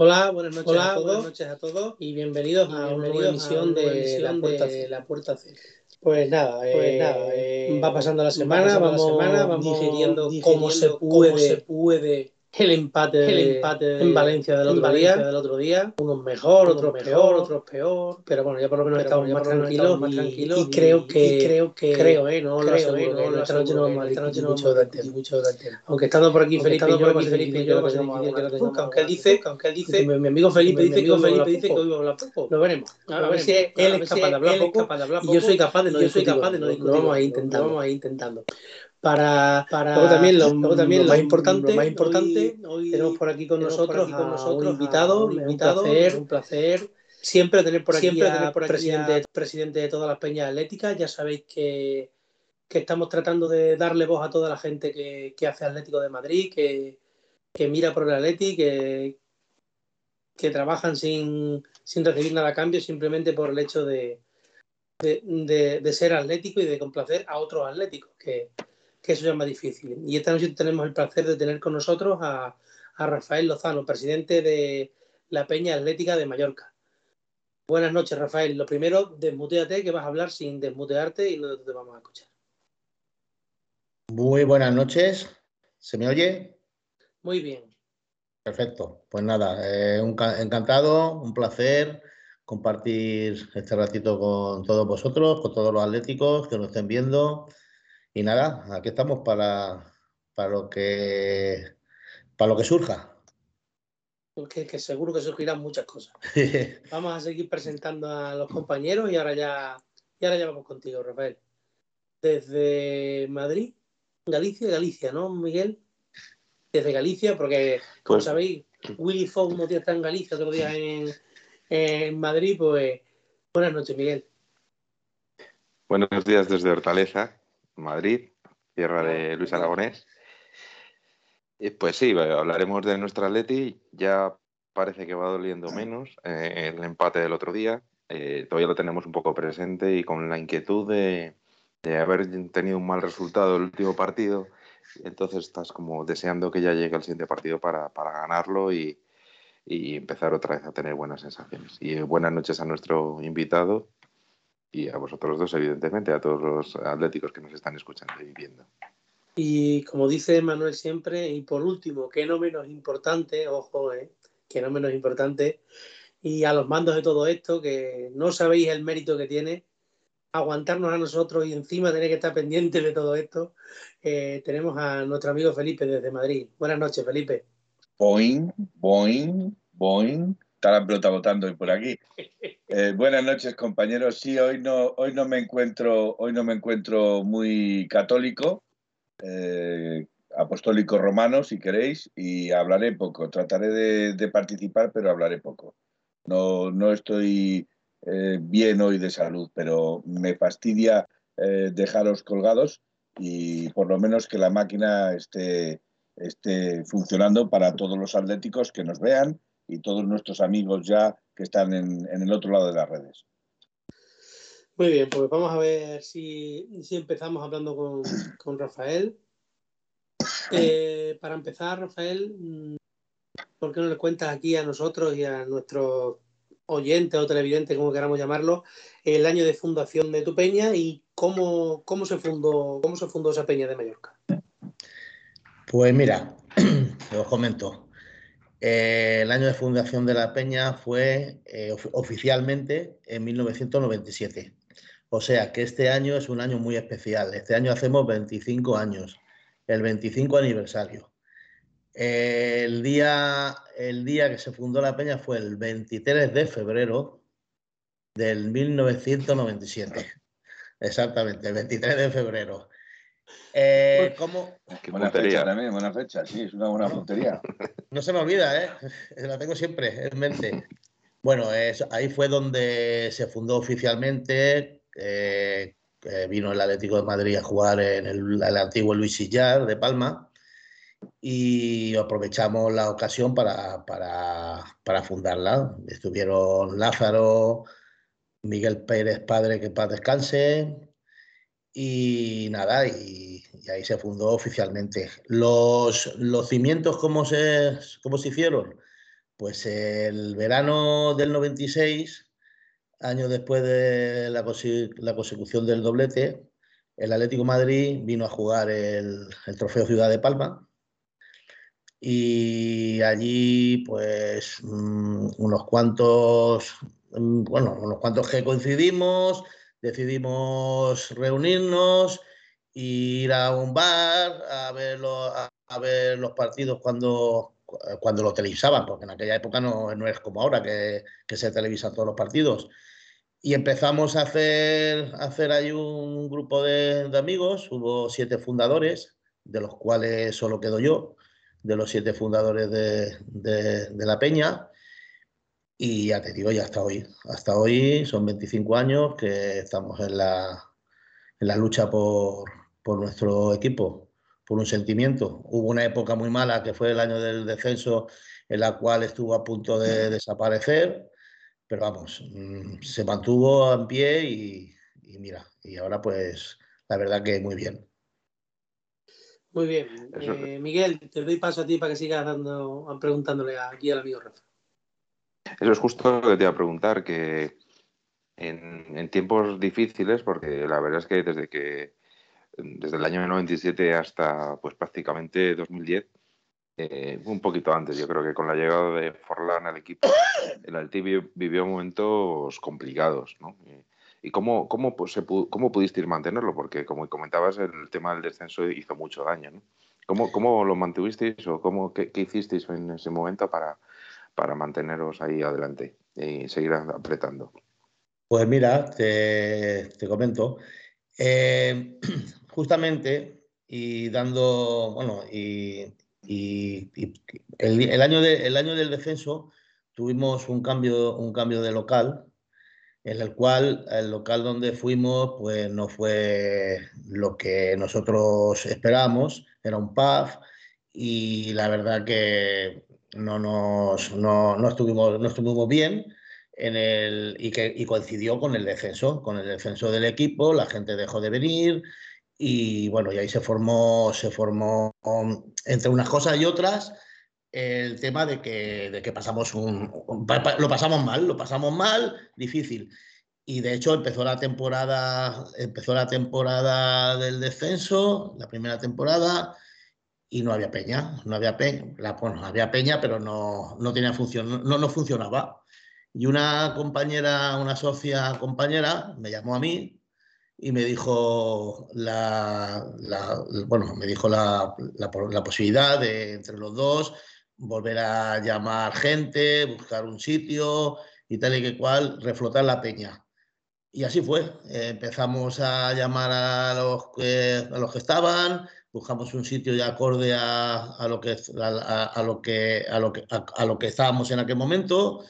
Hola, buenas noches, a, todos, buenas noches a todos y bienvenidos a una nueva emisión de, la, puerta de la Puerta C. Pues nada, pues eh, nada eh, va pasando la semana, vamos, la semana, vamos digiriendo, digiriendo cómo se puede, cómo se puede el empate, el empate en Valencia del otro, día, del otro día. Unos mejor, otros peor, otros peor. Pero bueno, ya por lo menos estamos más, tranquilos, más tranquilos. Y, creo que, creo que, creo, eh, no creo, lo eh, no, esta noche no vamos a discutir mucho del. Mucho tema. Aunque estando por aquí Felipe, yo, por aquí Felipe, yo, aunque él dice, aunque él dice, mi amigo Felipe dice que Felipe dice que hoy va a hablar poco. Lo veremos. A ver si él es capaz de hablar poco y yo soy capaz de no discutir. Lo vamos a ir intentando. Vamos a ir intentando para, para luego también lo, también lo, más importante, más importante hoy, tenemos por aquí con nosotros, con nosotros un invitado, un, invitado, un placer, un placer siempre tener por aquí, siempre tener por aquí presidente, presidente de todas las peñas atléticas. Ya sabéis que, que, estamos tratando de darle voz a toda la gente que, que hace Atlético de Madrid, que, que mira por el Atleti, que, que trabajan sin, sin recibir nada a cambio, simplemente por el hecho de, de, de, de ser atlético y de complacer a otros atléticos, que, que eso ya es más difícil. Y esta noche tenemos el placer de tener con nosotros a, a Rafael Lozano, presidente de la Peña Atlética de Mallorca. Buenas noches, Rafael. Lo primero, desmuteate, que vas a hablar sin desmutearte y no te vamos a escuchar. Muy buenas noches. ¿Se me oye? Muy bien. Perfecto. Pues nada, eh, un, encantado, un placer compartir este ratito con todos vosotros, con todos los atléticos que nos estén viendo y nada, aquí estamos para, para lo que para lo que surja. Que, que seguro que surgirán muchas cosas. vamos a seguir presentando a los compañeros y ahora ya, y ahora ya vamos contigo, Rafael. Desde Madrid, Galicia, Galicia, ¿no, Miguel? Desde Galicia, porque, como pues, sabéis, Willy Fogg no está en Galicia, otro día en, en Madrid, pues buenas noches, Miguel. Buenos días desde Hortaleza. Madrid, tierra de Luis Aragonés. pues sí, hablaremos de nuestro Atleti. Ya parece que va doliendo menos eh, el empate del otro día. Eh, todavía lo tenemos un poco presente y con la inquietud de, haber tenido un mal resultado el último partido. Entonces estás como deseando que ya llegue el siguiente partido para, ganarlo y, y empezar otra vez a tener buenas sensaciones. Y buenas noches a nuestro invitado y a vosotros dos, evidentemente, a todos los atléticos que nos están escuchando y viendo. Y como dice Manuel siempre, y por último, que no menos importante, ojo, eh, que no menos importante, y a los mandos de todo esto, que no sabéis el mérito que tiene aguantarnos a nosotros y encima tener que estar pendientes de todo esto, eh, tenemos a nuestro amigo Felipe desde Madrid. Buenas noches, Felipe. Boing, boing, boing está la pelota votando por aquí. Eh, buenas noches, compañeros. Sí, hoy no, hoy no me encuentro, hoy no me encuentro muy católico, eh, apostólico romano, si queréis, y hablaré poco. Trataré de, participar, pero hablaré poco. No, no estoy eh, bien hoy de salud, pero me fastidia dejaros colgados y por lo menos que la máquina esté, esté funcionando para todos los atléticos que nos vean y todos nuestros amigos ya que están en, el otro lado de las redes. Muy bien, pues vamos a ver si, empezamos hablando con, Rafael. Eh, para empezar, Rafael, mm, ¿por qué no le cuentas aquí a nosotros y a nuestros oyentes o televidentes, como queramos llamarlo, el año de fundación de tu peña y cómo, cómo, se, fundó, cómo se fundó esa peña de Mallorca? Pues mira, os comento. Eh, el año de fundación de la Peña fue eh, oficialmente en 1997. O sea que este año es un año muy especial. Este año hacemos 25 años, el 25 aniversario. el, día, el día que se fundó la Peña fue el 23 de febrero del 1997. Exactamente, el 23 de febrero. Eh, ¿cómo? Qué buena fecha también, buena fecha, sí, es una buena puntería. No se me olvida, ¿eh? La tengo siempre en mente. Bueno, es, ahí fue donde se fundó oficialmente. Eh, vino el Atlético de Madrid a jugar en el, antiguo Luis Sillar de Palma y aprovechamos la ocasión para, para, para fundarla. Estuvieron Lázaro, Miguel Pérez Padre, que paz descanse, y nada, y, ahí se fundó oficialmente. Los, los cimientos, ¿cómo se, ¿cómo se hicieron? Pues el verano del 96, años después de la, la consecución del doblete, el Atlético Madrid vino a jugar el, el, Trofeo Ciudad de Palma y allí pues mm, unos cuantos, mm, bueno, unos cuantos que coincidimos, decidimos reunirnos, ir a un bar a ver, a, ver los partidos cuando, cuando lo televisaban, porque en aquella época no, no es como ahora que, que, se televisan todos los partidos. Y empezamos a hacer, a hacer ahí un grupo de, amigos, hubo siete fundadores, de los cuales solo quedo yo, de los siete fundadores de, de la Peña. Y ya te digo, ya hasta hoy. Hasta hoy son 25 años que estamos en la, en la lucha por, por, nuestro equipo, por un sentimiento. Hubo una época muy mala que fue el año del descenso en la cual estuvo a punto de desaparecer, pero vamos, mm, se mantuvo en pie y, y mira, y ahora pues la verdad que muy bien. Muy bien. Eh, Miguel, te doy paso a ti para que sigas dando, preguntándole aquí al amigo Rafa. Eso es justo lo que te iba a preguntar, que en, tiempos difíciles, porque la verdad es que desde que desde el año 97 hasta pues prácticamente 2010, eh, un poquito antes, yo creo que con la llegada de Forlán al equipo, el Alti vivió momentos complicados, ¿no? ¿Y cómo, cómo, pues, se cómo pudiste ir mantenerlo? Porque, como comentabas, el tema del descenso hizo mucho daño, ¿no? ¿Cómo, cómo lo mantuvisteis o cómo, qué, qué hicisteis en ese momento para, para manteneros ahí adelante y seguir apretando? Pues mira, te, comento. Eh, justamente, y dando, bueno, y, el, año de, año del descenso tuvimos un cambio, un cambio de local, en el cual el local donde fuimos pues no fue lo que nosotros esperábamos, era un pub y la verdad que no, nos, no, no, estuvimos, no estuvimos bien en el, y, que, y coincidió con el descenso, con el descenso del equipo, la gente dejó de venir y bueno, y ahí se formó, se formó entre unas cosas y otras el tema de que, de que pasamos un, lo pasamos mal, lo pasamos mal, difícil. Y de hecho empezó la temporada, empezó la temporada del descenso, la primera temporada, y no había peña, no había peña, la, bueno, había peña, pero no, no tenía función, no, no funcionaba. Y una compañera, una socia compañera, me llamó a mí y me dijo la, la bueno, me dijo la, la, posibilidad de entre los dos volver a llamar gente, buscar un sitio y tal y que cual, reflotar la peña. Y así fue. empezamos a llamar a los, a los que estaban, buscamos un sitio de acorde a, lo que a, lo que a lo que a, lo que estábamos en aquel momento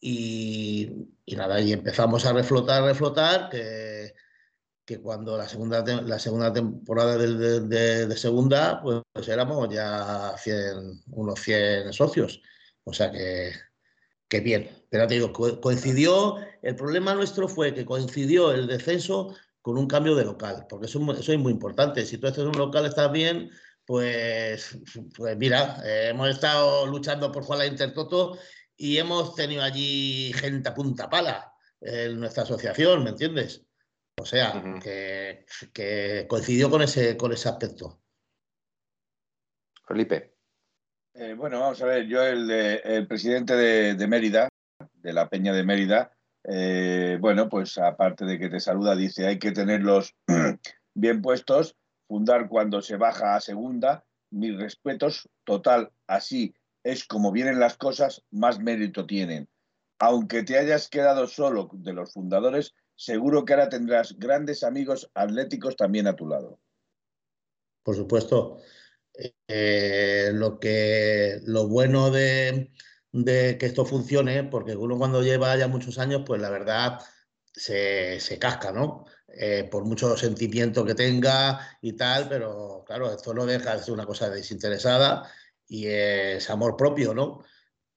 y, nada y empezamos a reflotar reflotar que, que cuando la segunda la segunda temporada de, de, segunda pues, pues, éramos ya 100, unos 100 socios. O sea que que bien. Pero te digo coincidió el problema nuestro fue que coincidió el descenso con un cambio de local, porque eso, eso es muy importante. Si tú estás en un local, estás bien, pues, pues mira, eh, hemos estado luchando por jugar la Intertoto y hemos tenido allí gente a punta pala en nuestra asociación, ¿me entiendes? O sea, que, que, coincidió con ese, con ese aspecto. Felipe. Eh, bueno, vamos a ver, yo el, el presidente de, Mérida, de la Peña de Mérida, eh, bueno, pues aparte de que te saluda, dice hay que tenerlos bien puestos, fundar cuando se baja a segunda, mis respetos, total, así es como vienen las cosas, más mérito tienen. Aunque te hayas quedado solo de los fundadores, seguro que ahora tendrás grandes amigos atléticos también a tu lado. Por supuesto. Eh, lo, que, lo bueno de, que esto funcione, porque uno cuando lleva ya muchos años, pues la verdad se, casca, ¿no? Eh, por mucho sentimiento que tenga y tal, pero claro, esto no deja de ser una cosa desinteresada y es amor propio, ¿no?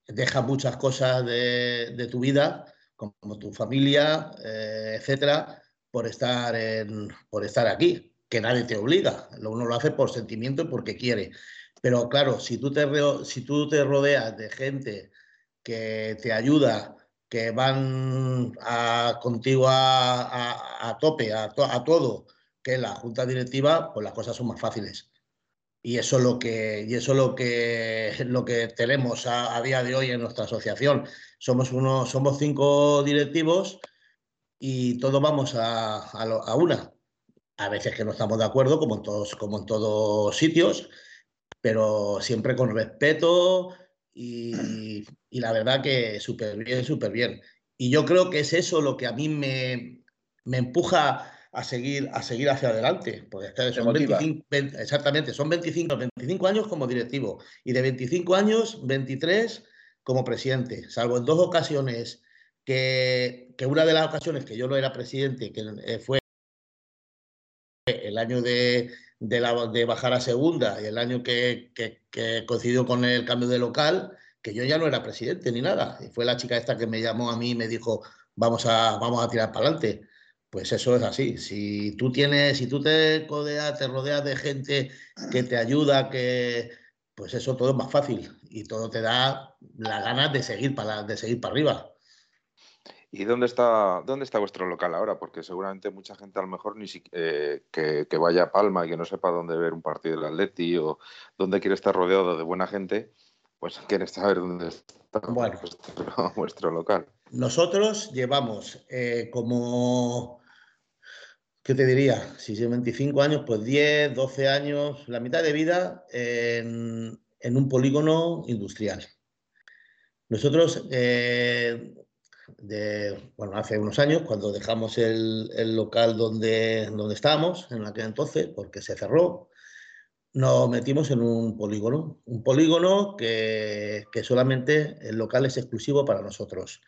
Deja muchas cosas de, tu vida, como tu familia, eh, etcétera, por estar, por estar aquí que nadie te obliga, uno lo hace por sentimiento y porque quiere. Pero claro, si tú te, si tú te rodeas de gente que te ayuda, que van a, contigo a, tope, a, todo, que la junta directiva, pues las cosas son más fáciles. Y eso es lo que, y eso es lo que, lo que tenemos a, día de hoy en nuestra asociación. Somos, uno, somos cinco directivos y todos vamos a una a veces que no estamos de acuerdo, como en todos, como en todos sitios, pero siempre con respeto y, la verdad que súper bien, súper bien. Y yo creo que es eso lo que a mí me, me empuja a seguir, a seguir hacia adelante, porque son 25, exactamente, son 25, 25 años como directivo y de 25 años, 23 como presidente, salvo en dos ocasiones que, que una de las ocasiones que yo no era presidente, que eh, fue el año de, de, bajar a segunda y el año que, coincidió con el cambio de local, que yo ya no era presidente ni nada. Y fue la chica esta que me llamó a mí y me dijo, vamos a, vamos a tirar para adelante. Pues eso es así. Si tú tienes, si tú te rodeas, te rodeas de gente que te ayuda, que pues eso todo es más fácil y todo te da las ganas de seguir para, de seguir para arriba. ¿Y dónde está, dónde está vuestro local ahora? Porque seguramente mucha gente a lo mejor ni eh, que, vaya a Palma y que no sepa dónde ver un partido del Atleti o dónde quiere estar rodeado de buena gente, pues quiere saber dónde está vuestro, local. Nosotros llevamos eh, como, ¿qué te diría? Si son 25 años, pues 10, 12 años, la mitad de vida en, un polígono industrial. Nosotros eh, bueno, hace unos años, cuando dejamos el, local donde, donde estábamos, en aquel entonces, porque se cerró, nos metimos en un polígono, un polígono que, solamente el local es exclusivo para nosotros.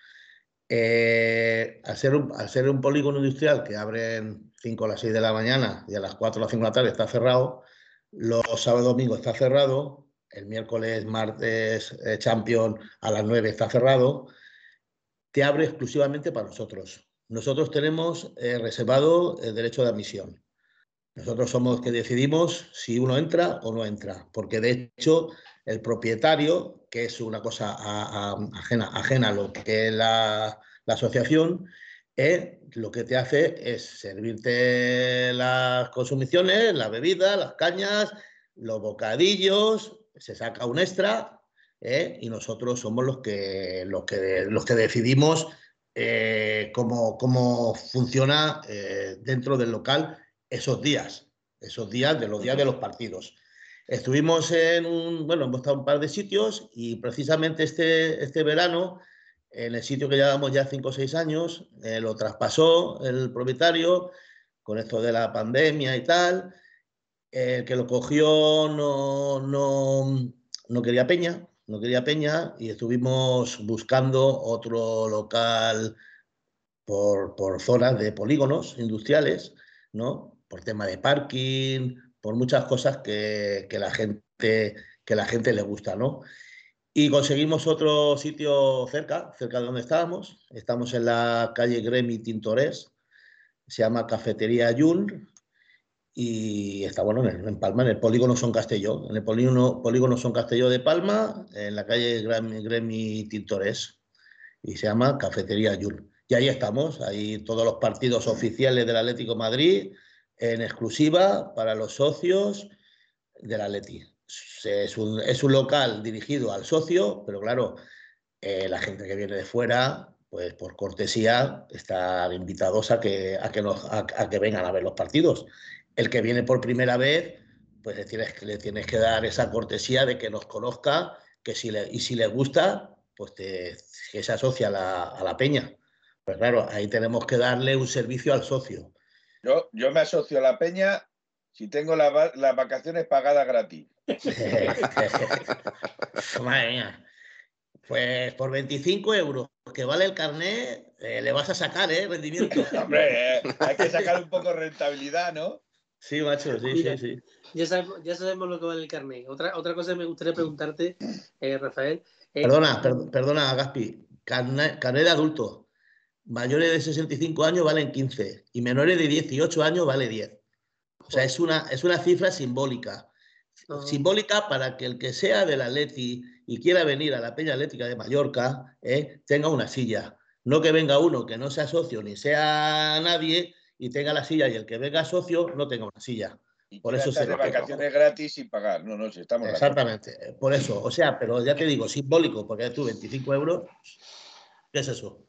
Eh, al, ser un, al ser un polígono industrial que abren 5 a las 6 de la mañana y a las 4 a las 5 de la tarde está cerrado, los sábados y domingos está cerrado, el miércoles, martes, eh, Champion a las 9 está cerrado, te abre exclusivamente para nosotros. Nosotros tenemos eh, reservado el derecho de admisión. Nosotros somos los que decidimos si uno entra o no entra, porque de hecho el propietario, que es una cosa ajena, ajena, a lo que es la, asociación, eh, lo que te hace es servirte las consumiciones, la bebida, las cañas, los bocadillos, se saca un extra ¿eh? y nosotros somos los que, los que, los que decidimos eh, cómo, funciona eh, dentro del local esos días, esos días de los días de los partidos. Estuvimos en un, bueno, hemos estado en un par de sitios y precisamente este, este verano, en el sitio que llevamos ya cinco o seis años, lo traspasó el propietario con esto de la pandemia y tal. El que lo cogió no, no, no quería peña, no quería Peña y estuvimos buscando otro local por, por zonas de polígonos industriales, ¿no? Por tema de parking, por muchas cosas que, la, gente, que la gente le gusta, ¿no? Y conseguimos otro sitio cerca, cerca de donde estábamos. Estamos en la calle Gremi Tintores, se llama Cafetería Yun, y está bueno en, Palma, en el polígono Son Castelló, en el polígono, polígono Son Castelló de Palma, en la calle Gremi, Tintores, y se llama Cafetería Yul. Y ahí estamos, ahí todos los partidos oficiales del Atlético Madrid, en exclusiva para los socios del Atleti. es un, es un local dirigido al socio, pero claro, eh, la gente que viene de fuera, pues por cortesía, están invitados a que, a que, nos, a, que vengan a ver los partidos. El que viene por primera vez, pues le tienes, le tienes que dar esa cortesía de que nos conozca que si le, y si le gusta, pues te, que se asocia a la, a la peña. Pues claro, ahí tenemos que darle un servicio al socio. Yo, yo me asocio a la peña si tengo las vacaciones pagadas gratis. Madre mía. Pues por 25 euros que vale el carnet, eh, le vas a sacar, ¿eh? Rendimiento. Hombre, eh, hay que sacar un poco de rentabilidad, ¿no? Sí, macho, sí, sí, sí. Ya sabemos, ya sabemos, lo que vale el carnet. Otra, otra cosa que me gustaría preguntarte, eh, Rafael. perdona, perdona, Gaspi. Carnet, de adulto. Mayores de 65 años valen 15 y menores de 18 años vale 10. O sea, es una, es una cifra simbólica. Simbólica para que el que sea del Atleti y quiera venir a la Peña Atlética de Mallorca, eh, tenga una silla. No que venga uno que no sea socio ni sea nadie y tenga la silla y el que venga socio no tenga una silla. por eso se de vacaciones gratis sin pagar. No, no, si estamos Exactamente. Por eso, o sea, pero ya te digo, simbólico, porque tú 25 euros, ¿qué es eso?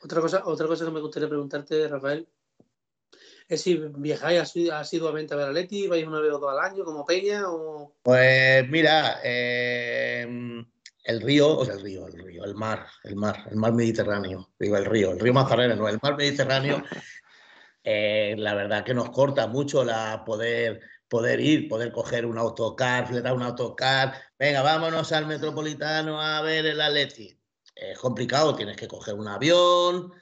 Otra cosa, otra cosa que me gustaría preguntarte, Rafael, es si viajáis asiduamente a ver a Leti, vais una vez o dos al año como Peña o... Pues mira, em, el río, o sea, el río, el río, el mar, el mar, el mar Mediterráneo, digo el río, el río Mazarena, no, el mar Mediterráneo, eh, la verdad que nos corta mucho la poder poder ir, poder coger un autocar, fletar un autocar, venga, vámonos al Metropolitano a ver el Atleti. Es complicado, tienes que coger un avión,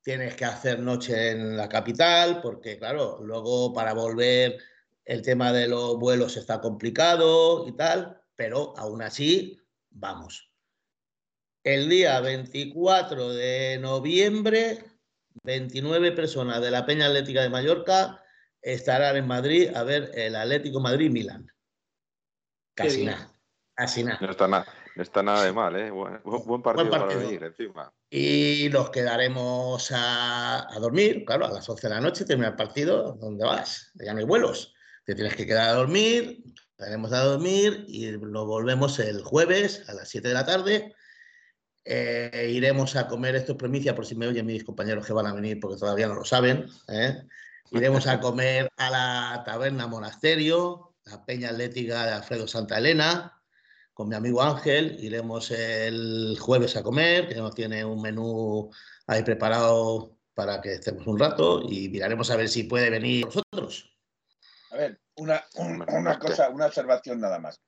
tienes que hacer noche en la capital, porque claro, luego para volver el tema de los vuelos está complicado y tal, pero aún así, vamos. El día 24 de noviembre, 29 personas de la Peña Atlética de Mallorca estarán en Madrid a ver el Atlético Madrid-Milán. Casi nada. Casi nada. No está nada. No está nada de mal, ¿eh? Buen, partido, para venir encima. Y nos quedaremos a, dormir, claro, a las 11 de la noche termina el partido. ¿Dónde vas? Ya no hay vuelos. Te tienes que quedar a dormir, estaremos a dormir y nos volvemos el jueves a las 7 de la tarde. Eh, iremos a comer, esto es premicia por si me oyen mis compañeros que van a venir porque todavía no lo saben. ¿eh? Iremos a comer a la taberna Monasterio, la Peña Atlética de Alfredo Santa Elena, con mi amigo Ángel, iremos el jueves a comer, que nos tiene un menú ahí preparado para que estemos un rato y miraremos a ver si puede venir nosotros. A ver, una, una cosa, una observación nada más.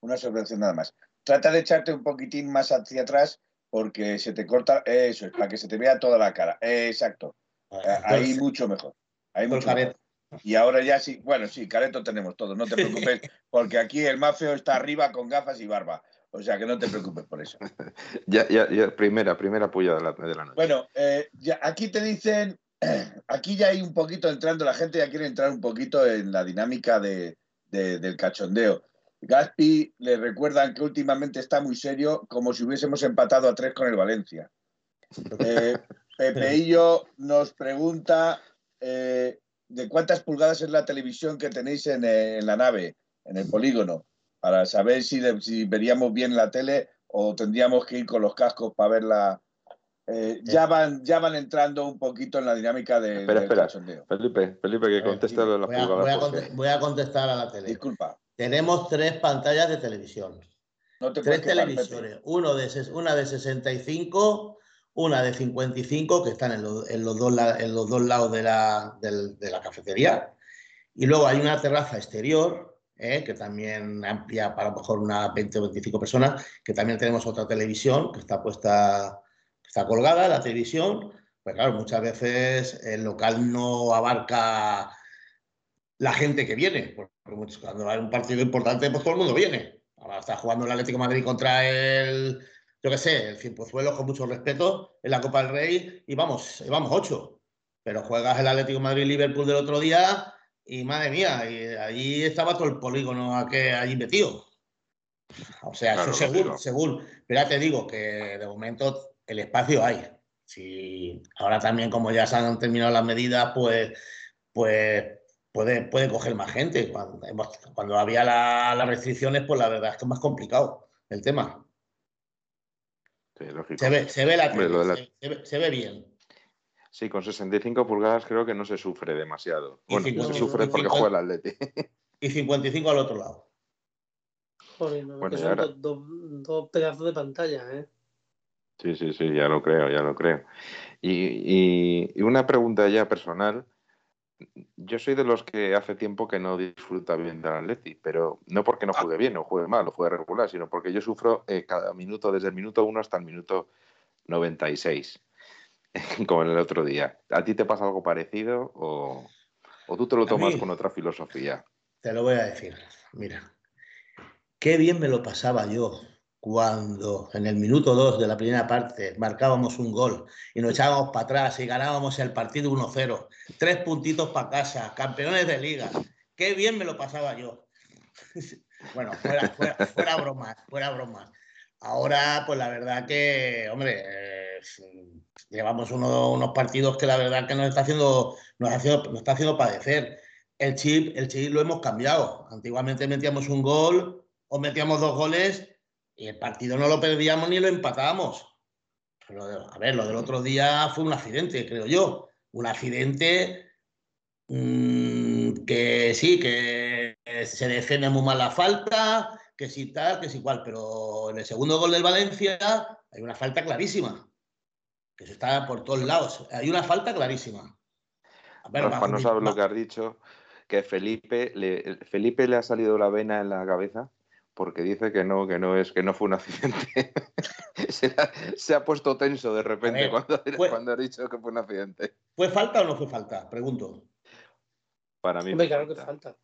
Una observación nada más. Trata de echarte un poquitín más hacia atrás porque se te corta, eso es, para que se te vea toda la cara. exacto. Ah, ahí mucho mejor. Ahí mucho mejor. Y ahora ya sí, bueno, sí, careto tenemos todo, no te preocupes, porque aquí el más feo está arriba con gafas y barba. O sea que no te preocupes por eso. ya, ya, ya, primera, primera puya de la, de la noche. Bueno, eh, ya, aquí te dicen, aquí ya hay un poquito entrando, la gente ya quiere entrar un poquito en la dinámica de, del cachondeo. Gaspi le recuerdan que últimamente está muy serio, como si hubiésemos empatado a tres con el Valencia. Eh, Pepeillo nos pregunta eh, de cuántas pulgadas es la televisión que tenéis en, eh, la nave, en el polígono, para saber si, veríamos bien la tele o tendríamos que ir con los cascos para verla. Eh, ya, van, ya van entrando un poquito en la dinámica de, espera, espera. Felipe, Felipe, que conteste de las pulgadas. Voy a, contestar a la tele. Disculpa. Tenemos tres pantallas de televisión. tres televisores. Uno de, una de 65 una de 55 que están en los, en los, dos, en los dos, lados de la, de la, cafetería. Y luego hay una terraza exterior, eh, que también amplia para a lo mejor unas 20 o 25 personas, que también tenemos otra televisión que está puesta, está colgada, la televisión. Pues claro, muchas veces el local no abarca la gente que viene, porque cuando hay un partido importante, pues todo el mundo viene. Ahora está jugando el Atlético Madrid contra el, yo qué sé, el Cienpozuelos, con mucho respeto, en la Copa del Rey y vamos, vamos ocho. Pero juegas el Atlético Madrid-Liverpool del otro día y madre mía, y ahí estaba todo el polígono allí metido. O sea, eso según, según. Pero ya te digo que de momento el espacio hay. Si ahora también, como ya se han terminado las medidas, pues, pues puede, puede coger más gente. Cuando, había las restricciones, pues la verdad es que es más complicado el tema. se, ve, se, ve la, se, ve, bien. Sí, con 65 pulgadas creo que no se sufre demasiado. bueno, se sufre porque juega el Atleti. Y 55 al otro lado. Joder, son dos, pedazos de pantalla, ¿eh? Sí, sí, sí, ya lo creo, ya lo creo. y una pregunta ya personal yo soy de los que hace tiempo que no disfruta bien del Atleti, pero no porque no ah. juegue bien o juegue mal o juegue regular, sino porque yo sufro eh, cada minuto, desde el minuto 1 hasta el minuto 96, como en el otro día. ¿A ti te pasa algo parecido o, o tú te lo tomas con otra filosofía? Te lo voy a decir, mira, qué bien me lo pasaba yo cuando en el minuto 2 de la primera parte marcábamos un gol y nos echábamos para atrás y ganábamos el partido 1-0, tres puntitos para casa, campeones de liga. Qué bien me lo pasaba yo. bueno, fuera, fuera, bromas, fuera bromas. Ahora, pues la verdad que, hombre, llevamos unos partidos que la verdad que nos está haciendo, nos, nos está haciendo padecer. El chip, el chip lo hemos cambiado. Antiguamente metíamos un gol o metíamos dos goles y el partido no lo perdíamos ni lo empatábamos. a ver, lo del otro día fue un accidente, creo yo. Un accidente mm, que sí, que se defiende muy mal la falta, que sí tal, que sí cual, pero en el segundo gol del Valencia hay una falta clarísima, que se está por todos lados. Hay una falta clarísima. A ver, no sabes lo que has dicho, que Felipe le, Felipe le ha salido la vena en la cabeza porque dice que no, que no es, que no fue un accidente. se, ha, puesto tenso de repente cuando, cuando, ha dicho que fue un accidente. ¿Fue falta o no fue falta? Pregunto. Para mí. claro que falta.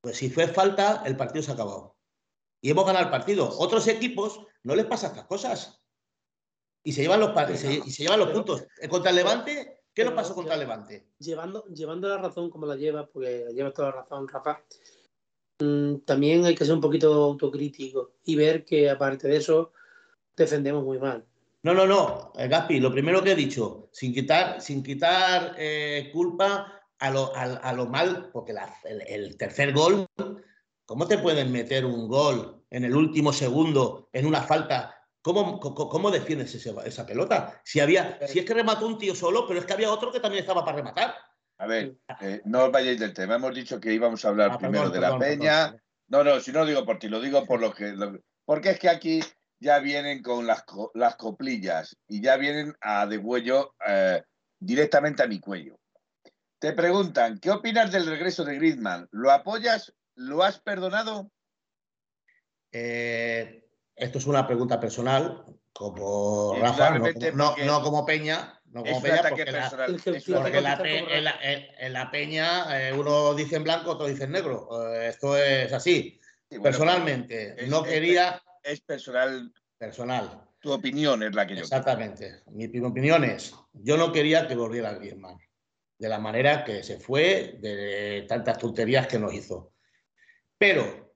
Pues si fue falta, el partido se ha acabado. Y hemos ganado el partido. Otros equipos no les pasa estas cosas. Y se llevan los, y se, llevan los puntos. Contra el Levante, ¿qué nos pasó contra el Levante? Llevando, llevando la razón como la lleva, porque lleva toda la razón, Rafa. Mm, también hay que ser un poquito autocrítico y ver que aparte de eso defendemos muy mal. No, no, no, eh, Gaspi, lo primero que he dicho, sin quitar, sin quitar eh, culpa a lo, a, lo, mal, porque el, tercer gol, ¿cómo te pueden meter un gol en el último segundo en una falta? ¿Cómo, cómo, defiendes esa pelota? Si, había, si es que remató un tío solo, pero es que había otro que también estaba para rematar. A ver, eh, no os vayáis del tema. Hemos dicho que íbamos a hablar ah, primero de la peña. No, no, si no lo digo por ti, lo digo por lo que. porque es que aquí ya vienen con las, las coplillas y ya vienen a degüello eh, directamente a mi cuello. Te preguntan, ¿qué opinas del regreso de Griezmann? ¿Lo apoyas? ¿Lo has perdonado? Eh, esto es una pregunta personal, como Rafa, no como Peña, no como Peña, porque, en, la, Peña eh, uno dice en blanco, otro dice en negro. Eh, esto es así. Personalmente, no quería. Es, personal. Personal. Tu opinión es la que yo. Exactamente. Mi, opinión es: yo no quería que volviera Griezmann. De la manera que se fue, de tantas tonterías que nos hizo. Pero,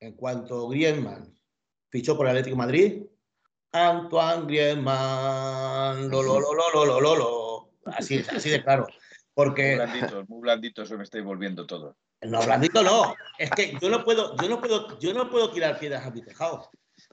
en cuanto Griezmann fichó por el Atlético de Madrid, Antoine Griezmann, lo, lo, lo, lo, lo, lo, lo, Así, así de claro. Porque... Muy blandito, muy blandito se me estáis volviendo todo. No, blandito no. Es que yo no puedo, yo no puedo, yo no puedo tirar piedras a mi tejado.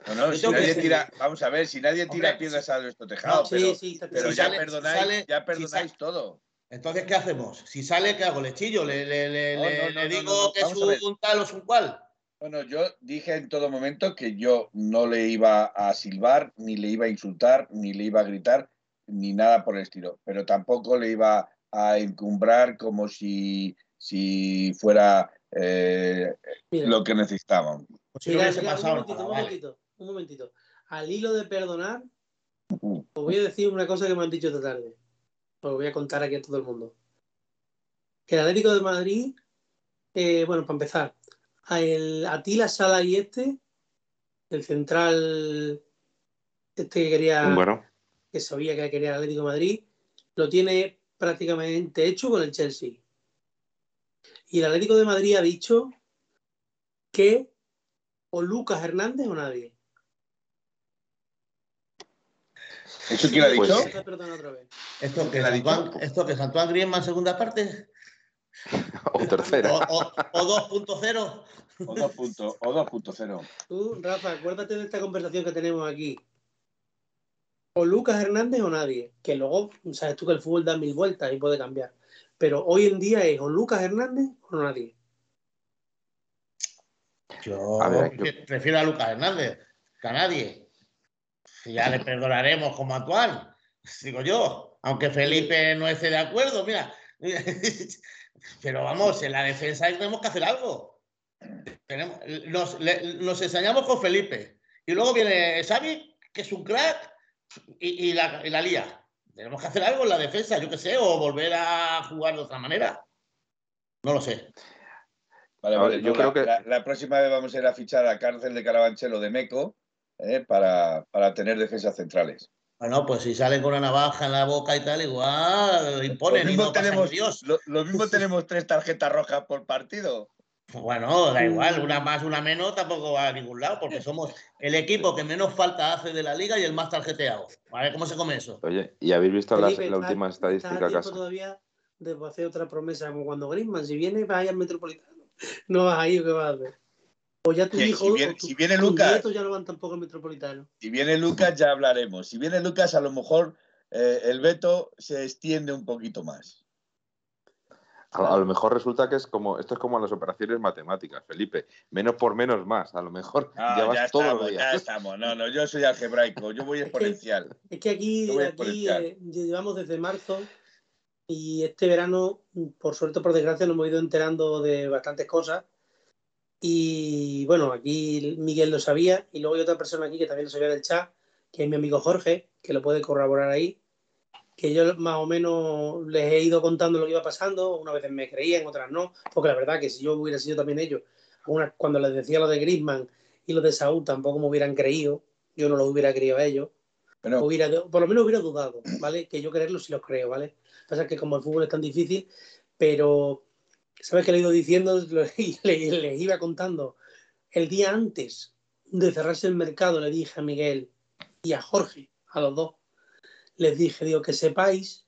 No, no, si nadie tira, vamos a ver, si nadie tira piedras a nuestro tejado, pero, pero ya, perdonáis, ya perdonáis todo. Entonces, ¿qué hacemos? Si sale, ¿qué hago? ¿Le chillo? ¿Le, le, le, le digo que es un tal o es un cual? Bueno, yo dije en todo momento que yo no le iba a silbar, ni le iba a insultar, ni le iba a gritar, ni nada por el estilo, pero tampoco le iba a encumbrar como si, si fuera eh, lo que necesitaban. un, momentito, un, momentito, Al hilo de perdonar, os voy a decir una cosa que me han dicho esta tarde. Os voy a contar aquí a todo el mundo. Que el Atlético de Madrid, eh, bueno, para empezar, el Atila Sala y este, el central este que quería, que sabía que quería el Atlético de Madrid, lo tiene prácticamente hecho con el Chelsea. Y el Atlético de Madrid ha dicho que o Lucas Hernández o nadie. ¿Eso quién ha dicho? Esto que, Antoine, esto que Griezmann segunda parte. o tercera. O, 2.0. O 2.0. Tú, Rafa, acuérdate de esta conversación que tenemos aquí. O Lucas Hernández o nadie. Que luego, sabes tú que el fútbol da mil vueltas y puede cambiar. Pero hoy en día es o Lucas Hernández o nadie. Yo, prefiero a Lucas Hernández que a nadie. Ya le perdonaremos como actual, digo yo. Aunque Felipe no esté de acuerdo, mira. Pero vamos, en la defensa tenemos que hacer algo. nos, nos, ensañamos con Felipe. Y luego viene Xavi, que es un crack, y, la, y la lía. Tenemos que hacer algo en la defensa, yo qué sé, o volver a jugar de otra manera. No lo sé. Vale, yo creo que la, próxima vez vamos a ir a fichar a Cárcel de Carabanchelo de Meco eh, para, tener defensas centrales. Bueno, pues si salen con una navaja en la boca y tal, igual imponen lo mismo tenemos, Dios. Lo, mismo tenemos tres tarjetas rojas por partido. Bueno, da igual, una más, una menos, tampoco va a ningún lado, porque somos el equipo que menos falta hace de la liga y el más tarjeteado. ¿Vale? ¿Cómo se come eso? Oye, ¿y habéis visto la última estadística que todavía de hacer otra promesa, como cuando Griezmann, si viene, vaya al Metropolitano. no vas ahí, ¿qué vas a hacer? O ya tu hijo, si viene, Lucas, ya no van tampoco el Metropolitano. Si viene Lucas, ya hablaremos. Si viene Lucas, a lo mejor eh, el veto se extiende un poquito más. A, lo mejor resulta que es como, esto es como las operaciones matemáticas, Felipe. Menos por menos más. A lo mejor ya vas todo estamos, Ya estamos. No, no, yo soy algebraico, yo voy exponencial. Es que, aquí, aquí eh, llevamos desde marzo y este verano, por suerte o por desgracia, nos hemos ido enterando de bastantes cosas. Y bueno, aquí Miguel lo sabía, y luego hay otra persona aquí que también lo sabía del chat, que es mi amigo Jorge, que lo puede corroborar ahí, que yo más o menos les he ido contando lo que iba pasando, unas veces me creían, otras no, porque la verdad que si yo hubiera sido también ellos, cuando les decía lo de Grisman y lo de Saúl tampoco me hubieran creído, yo no lo hubiera creído a ellos, hubiera, por lo menos hubiera dudado, ¿vale? Que yo creerlo si los creo, ¿vale? Pasa que como el fútbol es tan difícil, pero ¿sabes qué le he ido diciendo? Y les iba contando. El día antes de cerrarse el mercado le dije a Miguel y a Jorge, a los dos, les dije, digo, que sepáis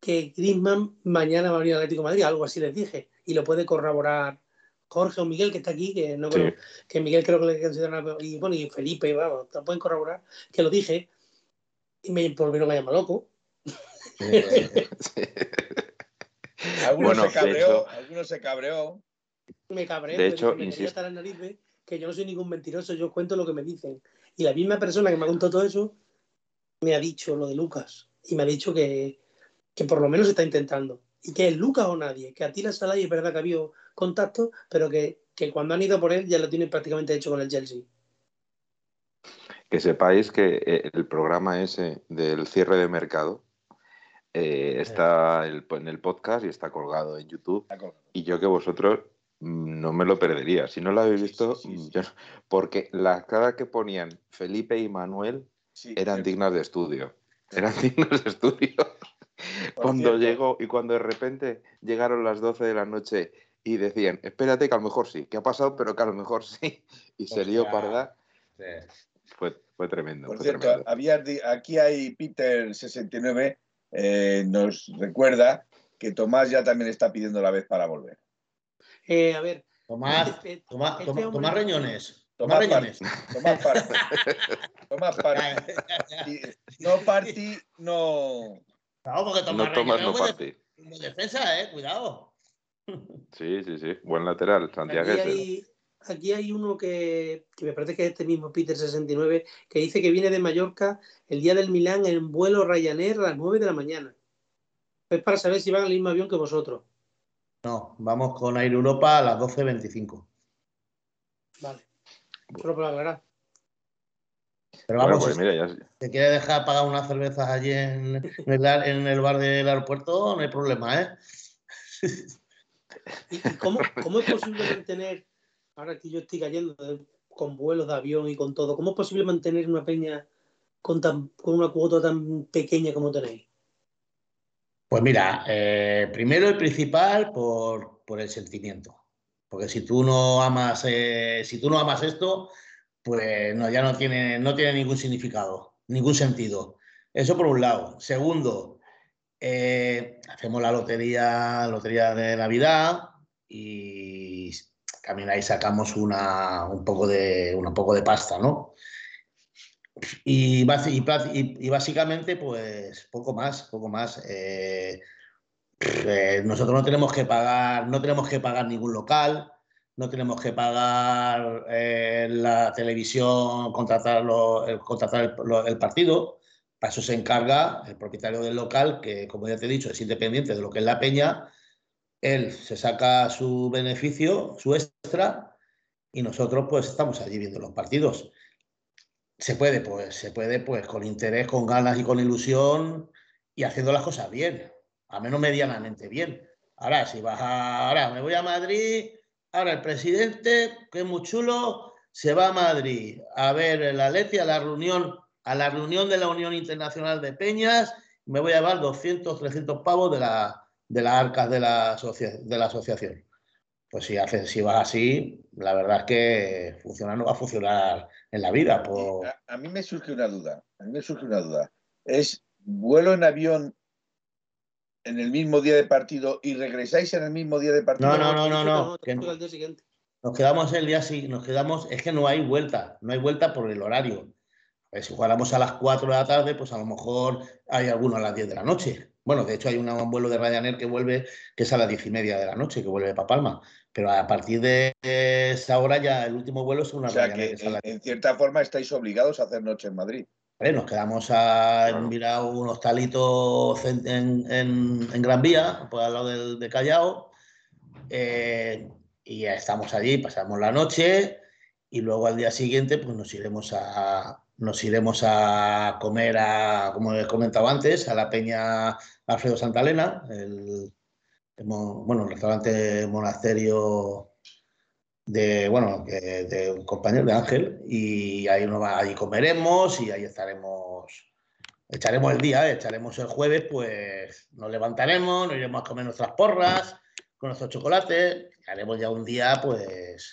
que Griezmann mañana va a venir al Atlético de Madrid, algo así les dije, y lo puede corroborar Jorge o Miguel, que está aquí, que no creo, que Miguel creo que le consideran, y bueno, y Felipe, vamos, lo pueden corroborar, que lo dije, y me volvieron a llamar loco, algunos, se cabreó, algunos se cabreó. Me cabreó, de hecho, me estar en nariz que yo no soy ningún mentiroso, yo cuento lo que me dicen. Y la misma persona que me ha contado todo eso me ha dicho lo de Lucas y me ha dicho que, que por lo menos está intentando. Y que es Lucas o nadie, que a ti la sala y es verdad que ha habido contacto, pero que, que cuando han ido por él ya lo tienen prácticamente hecho con el Chelsea. Que sepáis que eh, el programa ese del cierre de mercado eh, está en el podcast y está colgado en YouTube. Y yo que vosotros mm, no me lo perdería. Si no lo habéis visto, mm, porque las caras que ponían Felipe y Manuel eran dignas de estudio. Eran dignas de estudio. cuando llegó y cuando de repente llegaron las 12 de la noche y decían, espérate que a lo mejor sí, que ha pasado, pero que a lo mejor sí. Y se lió parda. Fue, fue tremendo. Por cierto, Había, aquí hay Peter69 eh, nos recuerda que Tomás ya también está pidiendo la vez para volver. Eh, a ver. Tomás, este, este Tomás, Reñones. Tomás Reñones. Tomás Party. Tomás Party. No Party, no. Claro, porque Tomás no Tomás no Party. defensa, eh, cuidado. Sí, sí, sí. Buen lateral, Santiago. Aquí, aquí hay uno que, que, me parece que es este mismo Peter 69, que dice que viene de Mallorca el día del Milán en vuelo Ryanair a las 9 de la mañana. Es para saber si van al mismo avión que vosotros. No, vamos con Air Europa a las 12.25. Vale. Solo para aclarar. Pero vamos, pues mira, ya... si quiere dejar pagar unas cervezas allí en, el, en el bar del aeropuerto, no hay problema, ¿eh? ¿Y cómo, cómo es posible mantener ahora que yo estoy cayendo con vuelos de avión y con todo, ¿cómo es posible mantener una peña con, una cuota tan pequeña como tenéis? Pues mira, eh, primero y principal por, el sentimiento. Porque si tú no amas, eh, si tú no amas esto, pues ya no tiene, no tiene ningún significado, ningún sentido. Eso por un lado. Segundo, eh, hacemos la lotería, lotería de Navidad y también ahí sacamos una, un, poco de, un poco de pasta, ¿no? Y, básicamente, pues poco más, poco más. Eh, eh, nosotros no tenemos que pagar, no tenemos que pagar ningún local, no tenemos que pagar la televisión, contratar, contratar el partido. Para eso se encarga el propietario del local, que como ya te he dicho, es independiente de lo que es la peña. Él se saca su beneficio, su extra, y nosotros pues estamos allí viendo los partidos. Se puede, pues, se puede, pues, con interés, con ganas y con ilusión y haciendo las cosas bien, a menos medianamente bien. Ahora, si vas a, ahora me voy a Madrid, ahora el presidente, que es muy chulo, se va a Madrid a ver la Leti, a la reunión a la reunión de la Unión Internacional de Peñas, me voy a llevar 200, 300 pavos de, la, de las arcas de la, de la asociación. Pues si, haces, si vas así, la verdad es que funcionar no va a funcionar en la vida. A, mí me surge una duda, a mí me surge una duda. ¿Es vuelo en avión en el mismo día de partido y regresáis en el mismo día de partido? No, no, no, no, no. Nos quedamos el día siguiente, nos quedamos, es que no hay vuelta, no hay vuelta por el horario. Pues si jugáramos a las 4 de la tarde, pues a lo mejor hay alguno a las 10 de la noche. Bueno, de hecho hay un vuelo de Ryanair que vuelve, que es a las 10 y media de la noche, que vuelve para Palma. Pero a partir de esa hora ya el último vuelo es una o sea Que, en, cierta forma estáis obligados a hacer noche en Madrid. nos quedamos a mirar un hostalito en, en, Gran Vía, por al lado del, de Callao. Eh, y ya estamos allí, pasamos la noche y luego al día siguiente pues nos iremos a, nos iremos a comer, a, como he comentado antes, a la Peña Alfredo Santalena, el, bueno, el restaurante monasterio de, bueno, de, un compañero de Ángel, y ahí, ahí comeremos y ahí estaremos, echaremos el día, echaremos el jueves, pues nos levantaremos, nos iremos a comer nuestras porras con nuestros chocolates, haremos ya un día, pues,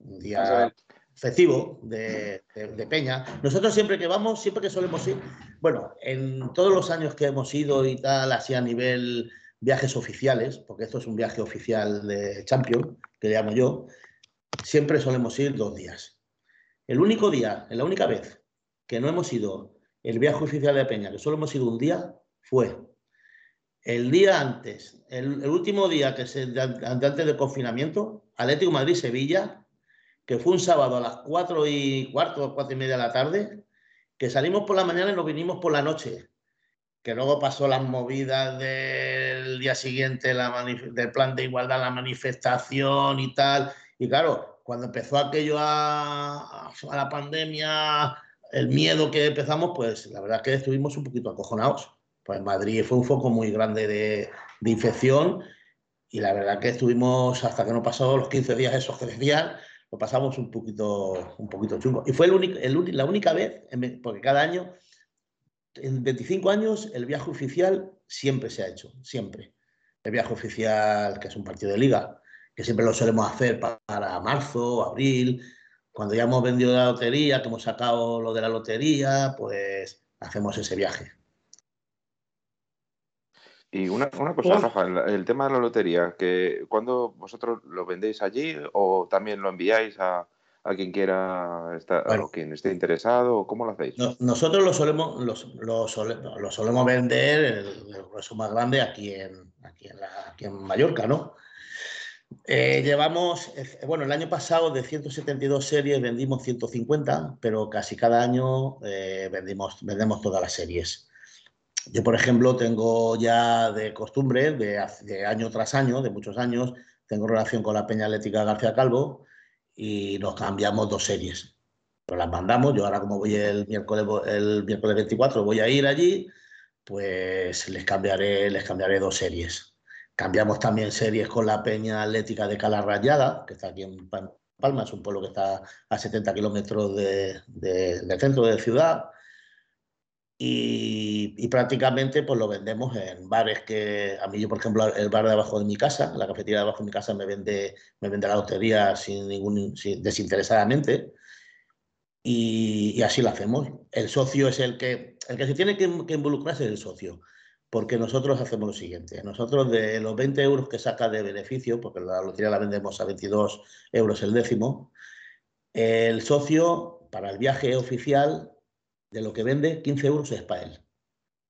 un día festivo de, Peña. Nosotros siempre que vamos, siempre que solemos ir, bueno, en todos los años que hemos ido y tal, así a nivel viajes oficiales, porque esto es un viaje oficial de Champion, que le llamo yo, siempre solemos ir dos días. El único día, la única vez que no hemos ido el viaje oficial de Peña, que solo hemos ido un día, fue el día antes, el, último día que se, antes del confinamiento, Atlético Madrid-Sevilla, que fue un sábado a las cuatro y cuarto, cuatro y media de la tarde, que salimos por la mañana y nos vinimos por la noche, que luego pasó las movidas del día siguiente, la del plan de igualdad, la manifestación y tal. Y claro, cuando empezó aquello a, a la pandemia, el miedo que empezamos, pues la verdad es que estuvimos un poquito acojonados. Pues Madrid fue un foco muy grande de, de infección y la verdad que estuvimos hasta que no pasó los 15 días esos que decían, lo pasamos un poquito, un poquito chungo. Y fue el único, el, la única vez, porque cada año, en 25 años, el viaje oficial siempre se ha hecho, siempre. El viaje oficial, que es un partido de liga, que siempre lo solemos hacer para marzo, abril, cuando ya hemos vendido la lotería, que hemos sacado lo de la lotería, pues hacemos ese viaje. Y una, una cosa, Rafa, el, tema de la lotería, que cuando vosotros lo vendéis allí o también lo enviáis a, a quien quiera estar, o quien esté interesado, ¿cómo lo hacéis? nosotros lo solemos, lo, solemos vender el, el más grande aquí en, aquí en, la, aquí en Mallorca, ¿no? Eh, llevamos, eh, bueno, el año pasado de 172 series vendimos 150, pero casi cada año eh, vendimos, vendemos todas las series. Yo, por ejemplo, tengo ya de costumbre, de, año tras año, de muchos años, tengo relación con la Peña Atlética García Calvo y nos cambiamos dos series. Pero las mandamos, yo ahora como voy el miércoles, el miércoles 24, voy a ir allí, pues les cambiaré, les cambiaré dos series. Cambiamos también series con la Peña Atlética de Cala Rayada, que está aquí en Palma, es un pueblo que está a 70 kilómetros de, del centro de ciudad y, prácticamente pues lo vendemos en bares que a mí yo por ejemplo el bar de abajo de mi casa la cafetería de abajo de mi casa me vende me vende la lotería sin ningún desinteresadamente y, así lo hacemos el socio es el que el que se tiene que, que involucrarse es el socio porque nosotros hacemos lo siguiente. Nosotros de los 20 euros que saca de beneficio, porque la lotería la vendemos a 22 euros el décimo, el socio para el viaje oficial de lo que vende, 15 euros es para él.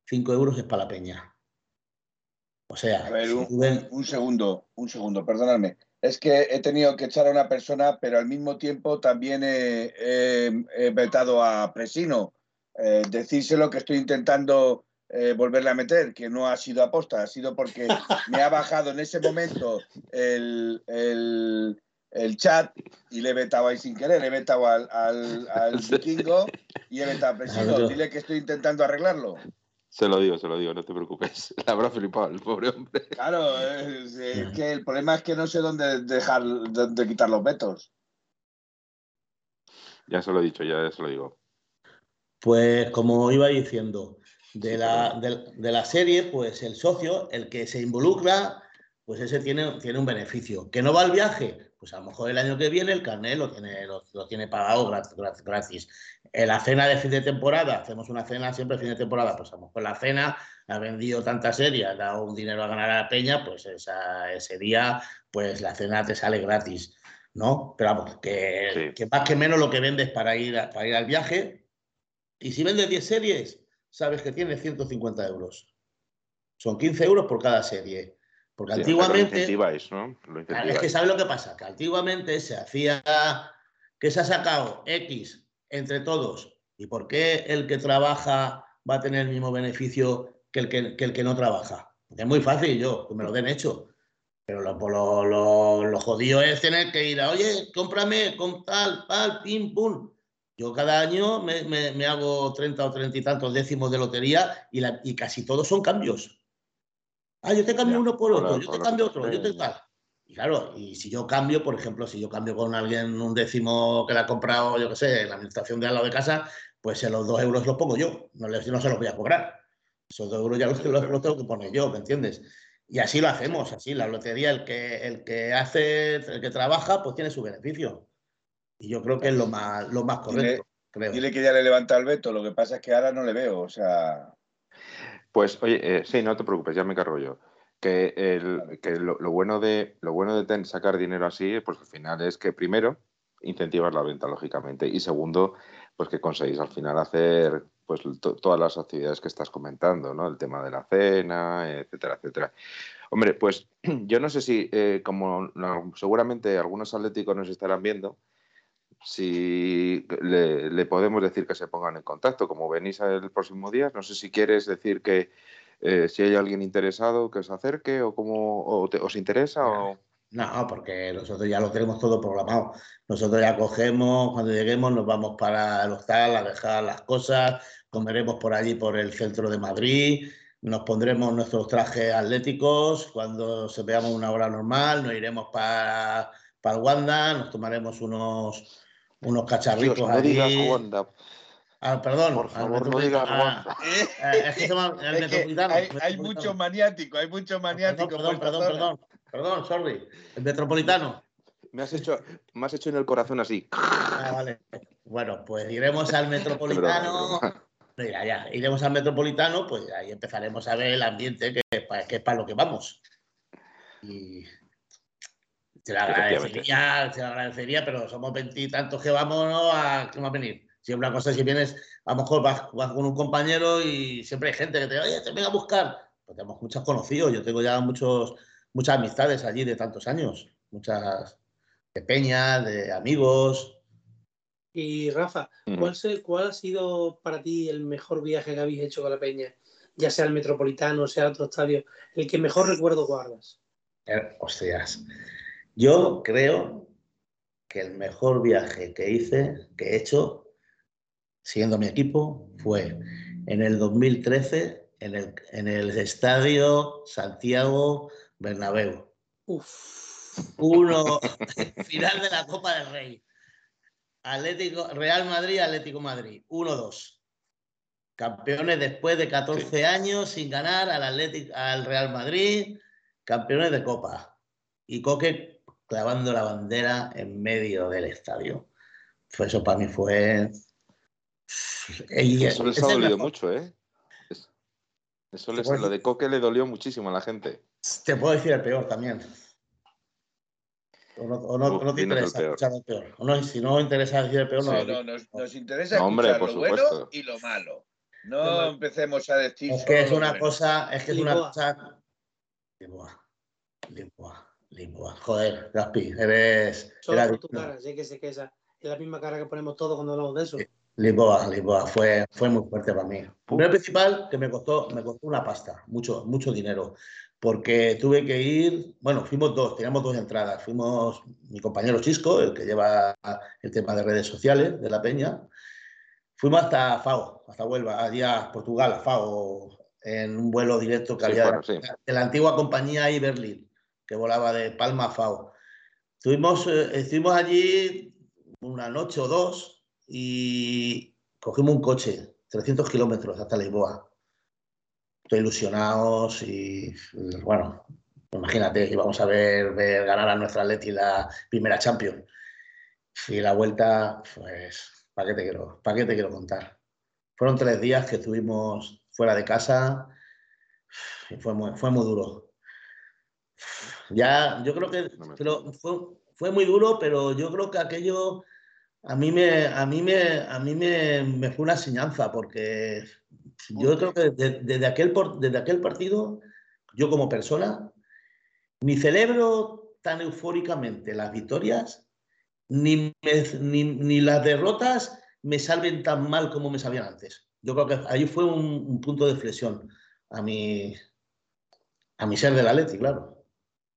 5 euros es para la peña. O sea... A ver, un, segundo, un segundo, perdóname. Es que he tenido que echar a una persona, pero al mismo tiempo también he, vetado a Presino. Eh, decírselo que estoy intentando eh, volverle a meter, que no ha sido aposta, ha sido porque me ha bajado en ese momento el, chat y le he vetado ahí sin querer, le he vetado al, al, vikingo y he vetado a Presino. Dile que estoy intentando arreglarlo. Se lo digo, se lo digo, no te preocupes. Le habrá flipado el pobre hombre. Claro, es, que el problema es que no sé dónde dejar, dónde quitar los vetos. Ya se lo he dicho, ya se lo digo. Pues como iba diciendo, de la, de, la serie, pues el socio, el que se involucra, pues ese tiene, tiene un beneficio. ¿Que no va al viaje? Pues a lo mejor el año que viene el carnet lo tiene, lo, tiene pagado gratis. En la cena de fin de temporada, hacemos una cena siempre fin de temporada, pues a lo mejor la cena ha vendido tanta serie, ha dado un dinero a ganar a la peña, pues ese día, pues la cena te sale gratis, ¿no? Pero vamos, que, que más que menos lo que vendes para ir, para ir al viaje. Y si vendes 10 series, sabes que tiene 150 euros. Son 15 euros por cada serie. Porque antiguamente. Es que ¿sabes lo que pasa? Que antiguamente se hacía. que se ha sacado X entre todos. ¿Y por qué el que trabaja va a tener el mismo beneficio que el que, el que no trabaja? es muy fácil, yo, que me lo den hecho. Pero lo, lo, lo, jodido es tener que ir a, oye, cómprame con tal, tal, pim, pum. Yo cada año me, hago 30 o 30 y tantos décimos de lotería y, casi todos son cambios. Ah, yo te cambio uno por otro, yo te cambio otro, yo te tal. Y claro, y si yo cambio, por ejemplo, si yo cambio con alguien un décimo que le ha comprado, yo qué sé, en la administración de al lado de casa, pues en los dos euros los pongo yo, no, les, no se los voy a cobrar. Esos dos euros ya los, los, tengo que poner yo, ¿me entiendes? Y así lo hacemos, así, la lotería, el que, el que hace, el que trabaja, pues tiene su beneficio. Y yo creo que es lo más, lo más correcto. Dile, que ya le levanta el veto, lo que pasa es que ahora no le veo, o sea. Pues, oye, eh, sí, no te preocupes, ya me cargo yo. Que, el, que lo, bueno de lo bueno de sacar dinero así, pues al final es que primero incentivas la venta, lógicamente, y segundo, pues que conseguís al final hacer pues todas las actividades que estás comentando, ¿no? El tema de la cena, etcétera, etcétera. Hombre, pues yo no sé si, eh, como seguramente algunos atléticos nos estarán viendo, si le, podemos decir que se pongan en contacto, como venís el próximo día, no sé si quieres decir que eh, si hay alguien interesado que os acerque o cómo os interesa o... No, porque nosotros ya lo tenemos todo programado. Nosotros ya cogemos, cuando lleguemos nos vamos para el hostal a dejar las cosas, comeremos por allí, por el centro de Madrid, nos pondremos nuestros trajes atléticos, cuando se veamos una hora normal, nos iremos para, para el Wanda, nos tomaremos unos, unos cacharritos no digas Wanda. Ah, perdón. Por favor, no digas Wanda. Ah, es que se llama el metropolitano. Hay, hay mucho maniático, hay mucho maniático. Perdón, perdón, perdón, perdón, sorry. El metropolitano. Me has hecho, me has hecho en el corazón así. Ah, vale. Bueno, pues iremos al metropolitano. Mira, ya, iremos al metropolitano, pues ahí empezaremos a ver el ambiente que, que es para lo que vamos. Y se lo agradecería, se lo agradecería, pero somos veintitantos que vamos a, que a venir. Si una cosa, si vienes, a lo mejor vas, con un compañero y siempre hay gente que te oye, te venga a buscar. Pues tenemos muchos conocidos, yo tengo ya muchos, muchas amistades allí de tantos años, muchas de peñas, de amigos. Y Rafa, ¿cuál, ¿cuál ha sido para ti el mejor viaje que habéis hecho con la peña? Ya sea el Metropolitano, sea otro estadio, el que mejor recuerdo guardas. Eh, hostias. Yo creo que el mejor viaje que hice, que he hecho, siguiendo mi equipo, fue en el 2013 en el, en el estadio Santiago Bernabéu. Uno, final de la Copa del Rey. Atlético, Real Madrid, Atlético Madrid. 1-2. Campeones después de 14 años sin ganar al, Atlético, al Real Madrid, campeones de Copa. Y Coque clavando la bandera en medio del estadio. eso para mí fue. eso les ha dolido mucho, ¿eh? Eso lo de Coque le dolió muchísimo a la gente. Te puedo decir el peor también. O no, te interesa escuchar el peor. O no, si no interesa decir el peor, no. no nos, interesa escuchar lo bueno y lo malo. No empecemos a decir. Es que es una cosa, es que es una cosa. Lisboa. Joder, Gaspi, eres. Solo por tu cara, sí que sé que esa es la misma cara que ponemos todos cuando hablamos de eso. Lisboa, Lisboa, fue, fue muy fuerte para mí. Primero principal que me costó, me costó una pasta, mucho, mucho dinero, porque tuve que ir, bueno, fuimos dos, teníamos dos entradas. Fuimos mi compañero Chisco, el que lleva el tema de redes sociales de la Peña. Fuimos hasta Fao, hasta Huelva, allá a Portugal, a Fao, en un vuelo directo que había de la antigua compañía Iberlin, que volaba de Palma a Fao. Estuvimos, eh, estuvimos allí una noche o dos y cogimos un coche, 300 kilómetros hasta Lisboa. Estoy ilusionados y, bueno, imagínate, íbamos a ver, ganar a nuestra Atleti la primera Champions. Y la vuelta, pues, ¿para qué te quiero, qué te quiero contar? Fueron tres días que estuvimos fuera de casa y fue muy, fue muy duro. Ya, yo creo que pero fue, fue muy duro, pero yo creo que aquello a mí me, a mí me, a mí me, fue una enseñanza porque yo creo que desde, aquel, desde aquel partido, yo como persona, ni celebro tan eufóricamente las victorias, ni, ni, las derrotas me salven tan mal como me sabían antes. Yo creo que ahí fue un, punto de flexión a mi, a mi ser de la Leti, claro.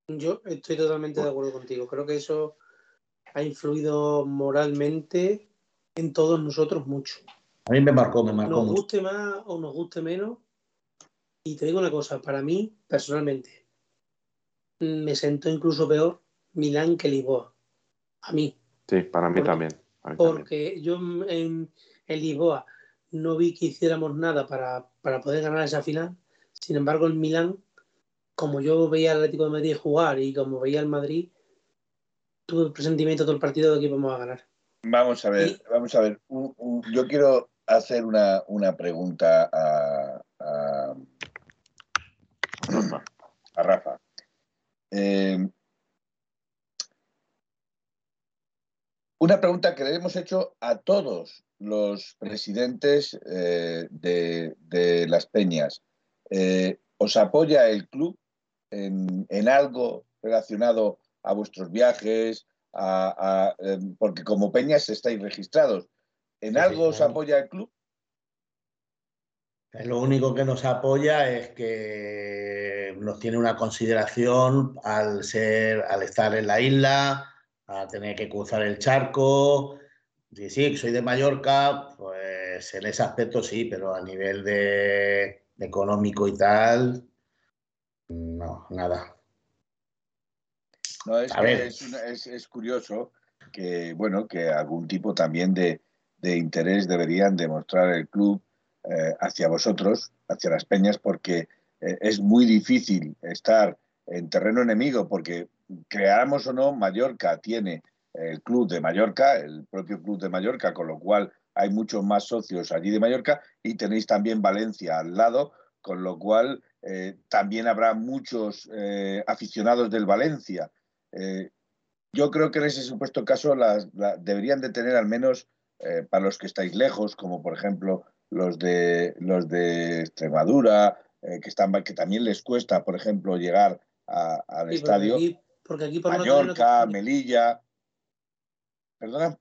Yo estoy totalmente de acuerdo contigo. Creo que eso ha influido moralmente en todos nosotros mucho. A mí me marcó, me marcó. Nos guste más o nos guste menos. Y te digo una cosa, para mí, personalmente, me sentó incluso peor Milán que Lisboa. A mí. Sí, para mí también. porque yo en, Lisboa no vi que hiciéramos nada para, para, poder ganar esa final. Sin embargo, en Milán, como yo veía al Atlético de Madrid jugar y como veía al Madrid, tuve el presentimiento todo el partido de que íbamos a ganar. Vamos a ver, vamos a ver. yo quiero hacer una, pregunta a, a, Rafa. Eh, una pregunta que le hemos hecho a todos los presidentes eh, de, las peñas. Eh, ¿Os apoya el club en, en algo relacionado a vuestros viajes, em, porque como peñas estáis registrados. ¿En algo os apoya el club? Lo único que nos apoya es que nos tiene una consideración al ser, al estar en la isla, a tener que cruzar el charco. Sí, sí, soy de Mallorca, pues en ese aspecto sí, pero a nivel de económico y tal, no, nada. No, es, es, curioso que, bueno, que algún tipo también de, interés deberían demostrar el club eh, hacia vosotros, hacia las peñas, porque eh, es muy difícil estar en terreno enemigo, porque creáramos o no, Mallorca tiene el club de Mallorca, el propio club de Mallorca, con lo cual hay muchos más socios allí de Mallorca y tenéis también Valencia al lado, con lo cual eh, también habrá muchos aficionados del Valencia. Eh, yo creo que en ese supuesto caso las, deberían de tener al menos eh, para los que estáis lejos, como por ejemplo los de los de Extremadura, eh, que están que también les cuesta, por ejemplo, llegar al estadio. porque aquí por Mallorca, Melilla. ¿Perdona?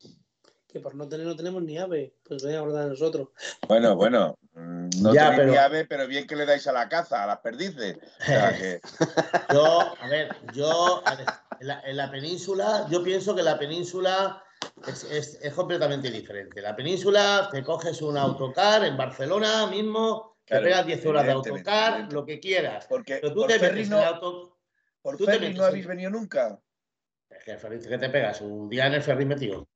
Que por no tener no tenemos ni ave, pues voy a hablar de nosotros. Bueno, bueno, mm, no ya, tenéis ni ave, pero bien que le dais a la caza, a las perdices. Yo, a ver, yo en la, península, yo pienso que la península es, completamente diferente. La península, te coges un autocar en Barcelona mismo, te pegas 10 horas de autocar, lo que quieras. Porque Pero tú te ferry no, auto, por ferry no habéis venido nunca. Es que el ferry que te pegas, un día en el ferry metido.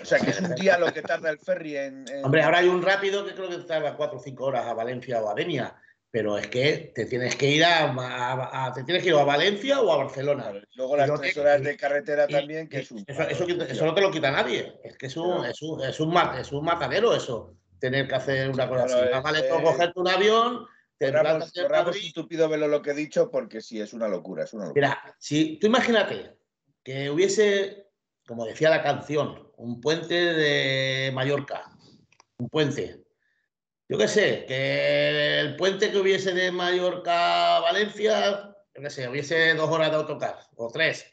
O sea, que es un día lo que tarda el ferry en, Hombre, ahora hay un rápido que creo que tarda 4 o 5 horas a Valencia o a Denia pero es que te tienes que ir a, te tienes que ir a Valencia o a Barcelona. luego las tres horas de carretera también, que es un... Eso, eso, no te lo quita nadie. Es que es un, es un, es un, matadero eso, tener que hacer una cosa así. Más vale cogerte un avión, Corramos, corramos estúpido velo lo que he dicho porque sí, es una locura, es una locura. Mira, si tú imagínate que hubiese, como decía la canción, un puente de Mallorca, un puente. Yo qué sé, que el puente que hubiese de Mallorca a Valencia, yo qué sé, hubiese dos horas de autocar, o tres,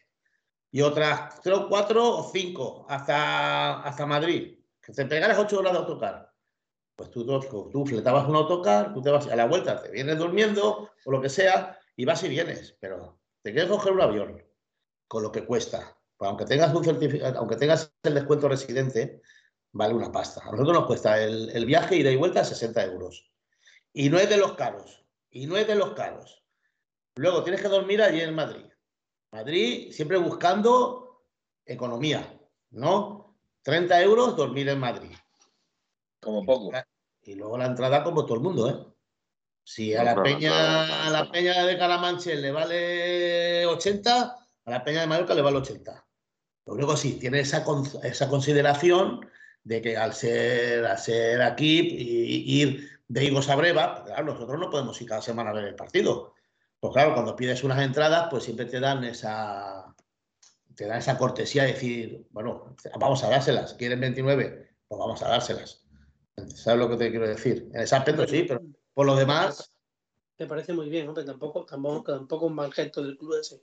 y otras tres, cuatro o cinco hasta, hasta Madrid, que te pegaras ocho horas de autocar pues tú, tú, fletabas un autocar, tú te vas a la vuelta, te vienes durmiendo o lo que sea y vas y vienes, pero te quieres coger un avión con lo que cuesta. Pues aunque tengas un certificado, aunque tengas el descuento residente, vale una pasta. A nosotros nos cuesta el, el viaje ida y vuelta 60 euros. Y no es de los caros. Y no es de los caros. Luego tienes que dormir allí en Madrid. Madrid siempre buscando economía, ¿no? 30 euros dormir en Madrid. Como poco. Y luego la entrada como todo el mundo, ¿eh? Si a la peña, a la peña de Caramanche le vale 80, a la peña de Mallorca le vale 80. Lo único sí, tiene esa, esa consideración de que al ser, al ser aquí y ir de Higos a Breva, claro, nosotros no podemos ir cada semana a ver el partido. Pues claro, cuando pides unas entradas, pues siempre te dan esa, te dan esa cortesía de decir, bueno, vamos a dárselas, quieren 29, pues vamos a dárselas. ¿Sabes lo que te quiero decir? En ese aspecto sí, pero por lo demás. Me parece muy bien, hombre, tampoco, tampoco, tampoco un mal gesto del club ese.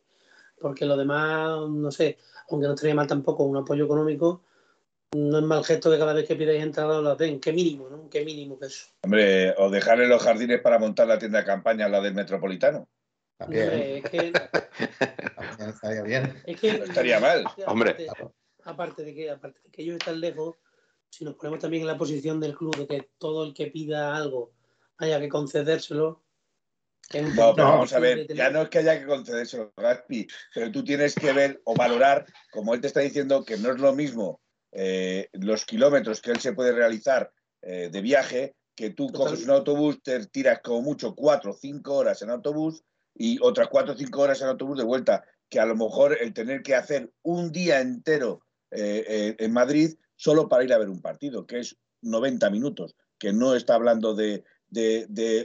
Porque lo demás, no sé, aunque no estaría mal tampoco un apoyo económico, no es mal gesto que cada vez que pidáis entrada la den. Qué mínimo, ¿no? Qué mínimo que eso. Hombre, o dejarle los jardines para montar la tienda de campaña, la del Metropolitano. Hombre, es que. estaría bien. Es que, no estaría mal. Hombre. Aparte de que, aparte de que ellos están lejos, si nos ponemos también en la posición del club de que todo el que pida algo haya que concedérselo. No, pero vamos a ver, ya no es que haya que concedérselo, Gaspi, pero tú tienes que ver o valorar, como él te está diciendo, que no es lo mismo eh, los kilómetros que él se puede realizar eh, de viaje, que tú coges un autobús, te tiras como mucho cuatro o cinco horas en autobús y otras cuatro o cinco horas en autobús de vuelta, que a lo mejor el tener que hacer un día entero eh, en Madrid solo para ir a ver un partido, que es 90 minutos, que no está hablando de,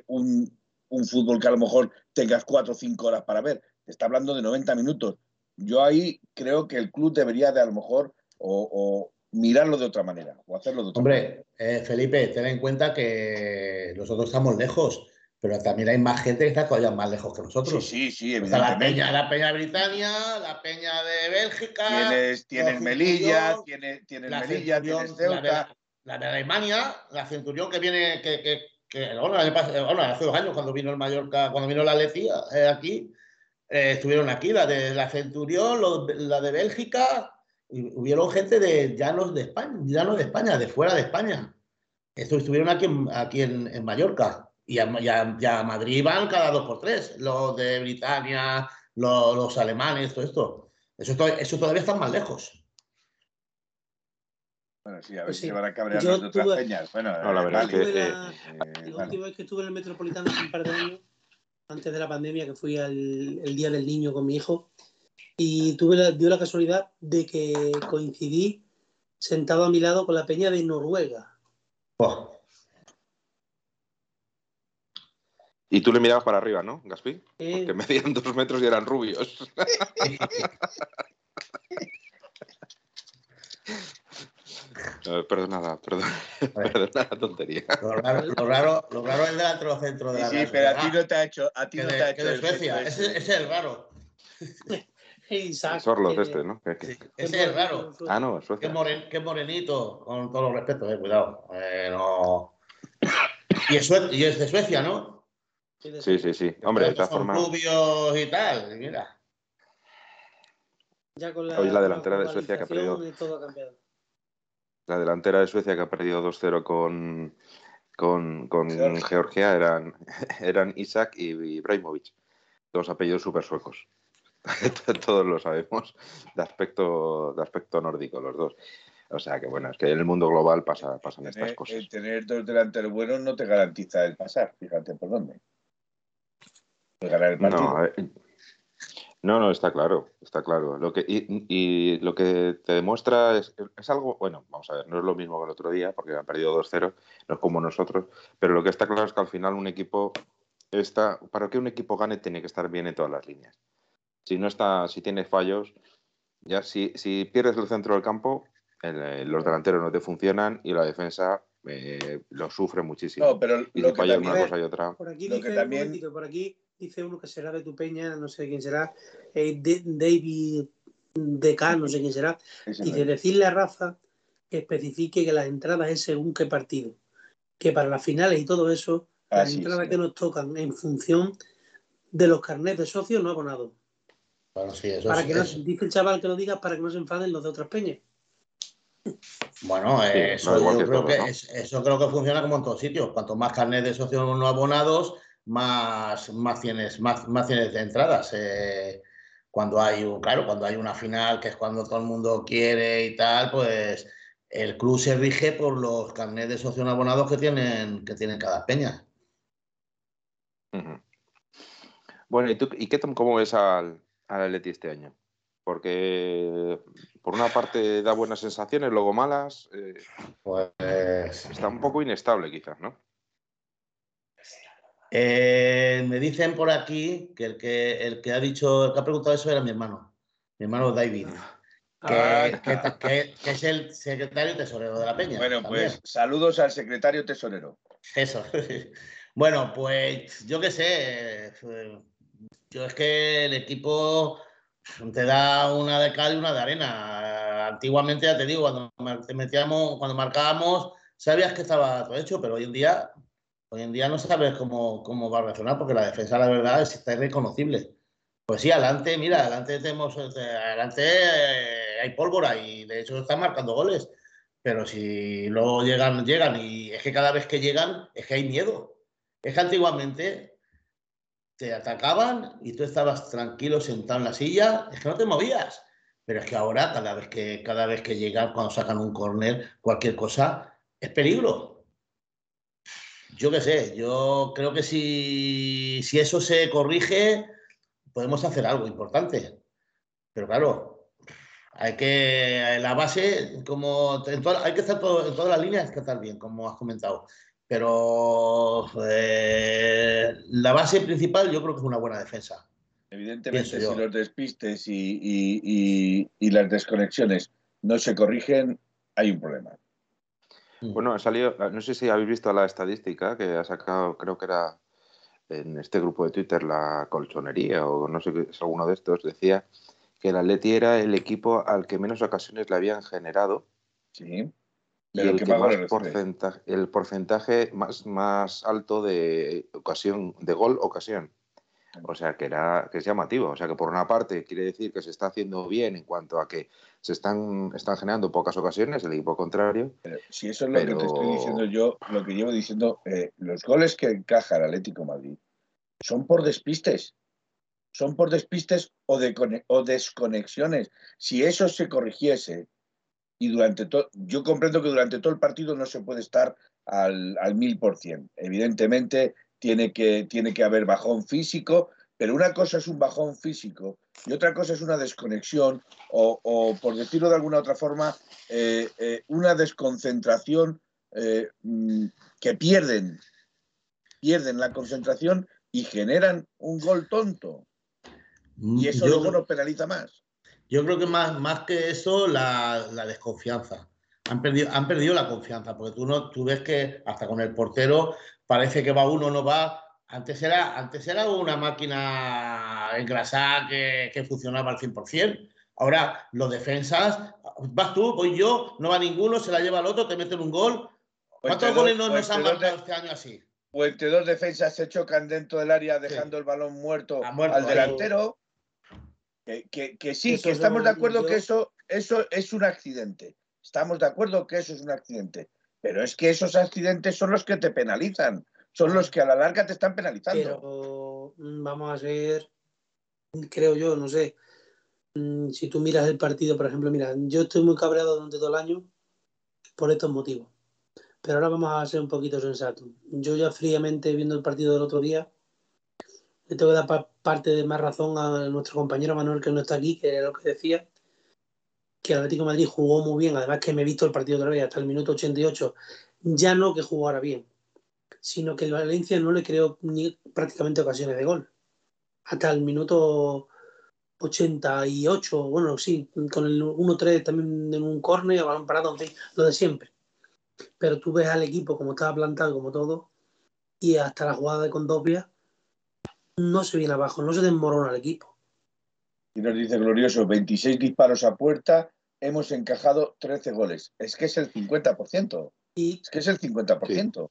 un, fútbol que a lo mejor tengas cuatro o cinco horas para ver, está hablando de 90 minutos. Yo ahí creo que el club debería de a lo mejor o, mirarlo de otra manera o hacerlo de otra Hombre, manera. Eh, Felipe, ten en cuenta que nosotros estamos lejos pero también hay más gente que está todavía más lejos que nosotros. Sí, sí, sí, evidentemente. la peña, la peña Britannia, la peña de Bélgica. Tienes, tienes Melilla, tienes, tienes Melilla, tienes Ceuta. La de, Alemania, la Centurión que viene, que, que, que bueno, hace dos años cuando vino el Mallorca, cuando vino la Lecía eh, aquí, eh, estuvieron aquí, la de la Centurión, la de Bélgica, y hubieron gente de llanos de España, llanos de España, de fuera de España. Esto estuvieron aquí, aquí en, en Mallorca. Y a, Madrid van cada dos por tres, los de Britania, los, alemanes, todo esto. Eso, eso todavía están más lejos. Bueno, sí, a ver pues si se van a cabrear las otras peñas. Bueno, no, la verdad es que. La, eh, eh, última vez que estuve en el Metropolitano hace un par de años, antes de la pandemia, que fui al el Día del Niño con mi hijo, y tuve la, dio la casualidad de que coincidí sentado a mi lado con la peña de Noruega. Y tú le mirabas para arriba, ¿no, Gaspi? Porque medían dos metros y eran rubios. perdonada, perdona, perdona la tontería. Lo raro, lo raro, lo raro es del otro centro de la Sí, sí pero a ti no te ha hecho. A ti no te ha hecho de Suecia, ese, es el raro. Isaac, Sorlos este, ¿no? Sí, ese es el raro. Ah, no, Suecia. Qué, moren, qué morenito, con todo los respetos, eh, cuidado. Eh, no... y, es, y es de Suecia, ¿no? Sí, sí, sí. Hombre, de todas formas. rubios y tal, mira. Hoy la delantera de Suecia que ha perdido. La delantera de Suecia que ha perdido 2-0 con, con, con Georgia eran, eran Isaac y Ibrahimovic. Dos apellidos súper suecos. Todos lo sabemos de aspecto, de aspecto nórdico, los dos. O sea que bueno, es que en el mundo global pasa, pasan estas cosas. El tener dos delanteros buenos no te garantiza el pasar, fíjate por dónde. No, no, está claro, está claro. Lo que, y, lo que te demuestra es, algo, bueno, vamos a ver, no es lo mismo que el otro día, porque han perdido 2-0, no es como nosotros, pero lo que está claro es que al final un equipo está, para que un equipo gane tiene que estar bien en todas las líneas. Si no está, si tiene fallos, ya si, si pierdes el centro del campo, eh, los delanteros no te funcionan y la defensa eh, lo sufre muchísimo. No, pero y lo si que falla también- una cosa y otra. Por aquí, Lo dice, que un también- momentito, por aquí dice uno que será de tu peña, no sé quién será, eh, de- David DK, no sé quién será. ese Dice, decirle a Rafa que especifique que las entradas es según qué partido. Que para las finales y todo eso, Ah, las sí, entradas sí. que nos tocan en función de los carnets de socios no abonados. Bueno, sí, eso Para es- que no, dice el chaval que lo diga para que no se enfaden los de otras peñas. Bueno, eh, eso, yo creo todo, que ¿no? es- eso creo que funciona como en todos sitios. Cuanto más carnet de socios no abonados, más, más tienes, más, más tienes de entradas. Eh, cuando hay un, claro, cuando hay una final, que es cuando todo el mundo quiere y tal, pues el club se rige por los carnets de socios abonados que tienen, que tienen cada peña. Bueno, ¿y tú y qué cómo ves al, al Atleti este año? Porque por una parte da buenas sensaciones, luego malas. eh, Pues está un poco inestable, quizás, ¿no? Eh, me dicen por aquí que el que el que ha dicho, el que ha preguntado eso era mi hermano, mi hermano David, que, Ah. que- que- que es el secretario tesorero de la Peña. Bueno, también. pues saludos al secretario tesorero. Eso. Bueno, pues yo qué sé. Yo es que el equipo te da una de cal y una de arena. Antiguamente, ya te digo, cuando metíamos, cuando marcábamos, sabías que estaba todo hecho, pero hoy en día, hoy en día no sabes cómo, cómo va a reaccionar, porque la defensa, la verdad, es, está irreconocible. Pues sí, adelante, mira, adelante tenemos, eh, adelante eh, hay pólvora y de hecho están marcando goles. Pero si luego llegan, llegan y es que cada vez que llegan es que hay miedo. Es que antiguamente te atacaban y tú estabas tranquilo sentado en la silla, es que no te movías. Pero es que ahora cada vez que cada vez que llegan cuando sacan un córner, cualquier cosa es peligro. Yo qué sé, yo creo que si, si eso se corrige podemos hacer algo importante. Pero claro, hay que la base como en toda- hay que estar todo, en todas las líneas hay que estar bien, como has comentado. Pero eh, la base principal yo creo que es una buena defensa. Evidentemente, si los despistes y, y- y- y las desconexiones no se corrigen, hay un problema. Bueno, ha salido, no sé si habéis visto la estadística que ha sacado, creo que era en este grupo de Twitter, la colchonería o no sé es alguno de estos, decía que el Atleti era el equipo al que menos ocasiones le habían generado ¿sí? y el ¿qué que más porcentaje, el porcentaje más, más alto de ocasión, de gol ocasión. O sea que era que es llamativo. O sea que por una parte quiere decir que se está haciendo bien en cuanto a que se están, están generando pocas ocasiones, el equipo contrario. Pero si eso es lo que te estoy diciendo yo, lo que llevo diciendo, eh, los goles que encaja el Atlético de Madrid son por despistes. Son por despistes o, de o desconexiones. Si eso se corrigiese, y durante todo, yo comprendo que durante todo el partido no se puede estar al, al mil por cien. Evidentemente tiene que, tiene que haber bajón físico, pero una cosa es un bajón físico y otra cosa es una desconexión o, o, por decirlo de alguna otra forma, eh, eh, una desconcentración eh, mm, que pierden, pierden la concentración y generan un gol tonto. Y eso yo, luego nos penaliza más. yo creo que más, más que eso, la, la desconfianza. Han perdido, han perdido la confianza, porque tú, no, tú ves que hasta con el portero parece que va uno, no va. Antes era, antes era una máquina engrasada que, que funcionaba al 100%. Ahora, los defensas, vas tú, voy yo, no va ninguno, se la lleva el otro, te meten un gol. ¿Cuántos entre goles no o nos han marcado este año así? O entre dos defensas se chocan dentro del área dejando el balón muerto, muerto al delantero. Que, que- que sí, Eso que es estamos de acuerdo que eso, eso es un accidente. Estamos de acuerdo que eso es un accidente. Pero es que esos accidentes son los que te penalizan. Son los que a la larga te están penalizando. Pero mm, vamos a ser, creo yo, no sé. mm, Si tú miras el partido, por ejemplo, mira, yo estoy muy cabreado durante todo el año por estos motivos. Pero ahora vamos a ser un poquito sensatos. Yo ya fríamente viendo el partido del otro día, le tengo que dar pa- parte de más razón a nuestro compañero Manuel que no está aquí, que era lo que decía, que el Atlético Madrid jugó muy bien, además que me he visto el partido otra vez hasta el minuto 88, ya no que jugara bien, sino que el Valencia no le creó ni prácticamente ocasiones de gol. Hasta el minuto 88, bueno, sí, con el 1-3 también en un córner, balón parado, en fin, lo de siempre. Pero tú ves al equipo como estaba plantado, como todo, y hasta la jugada de Condopia no se viene abajo, no se desmorona el equipo. Y nos dice Glorioso, 26 disparos a puerta, hemos encajado 13 goles. Es que es el 50%. Y es que es el 50%.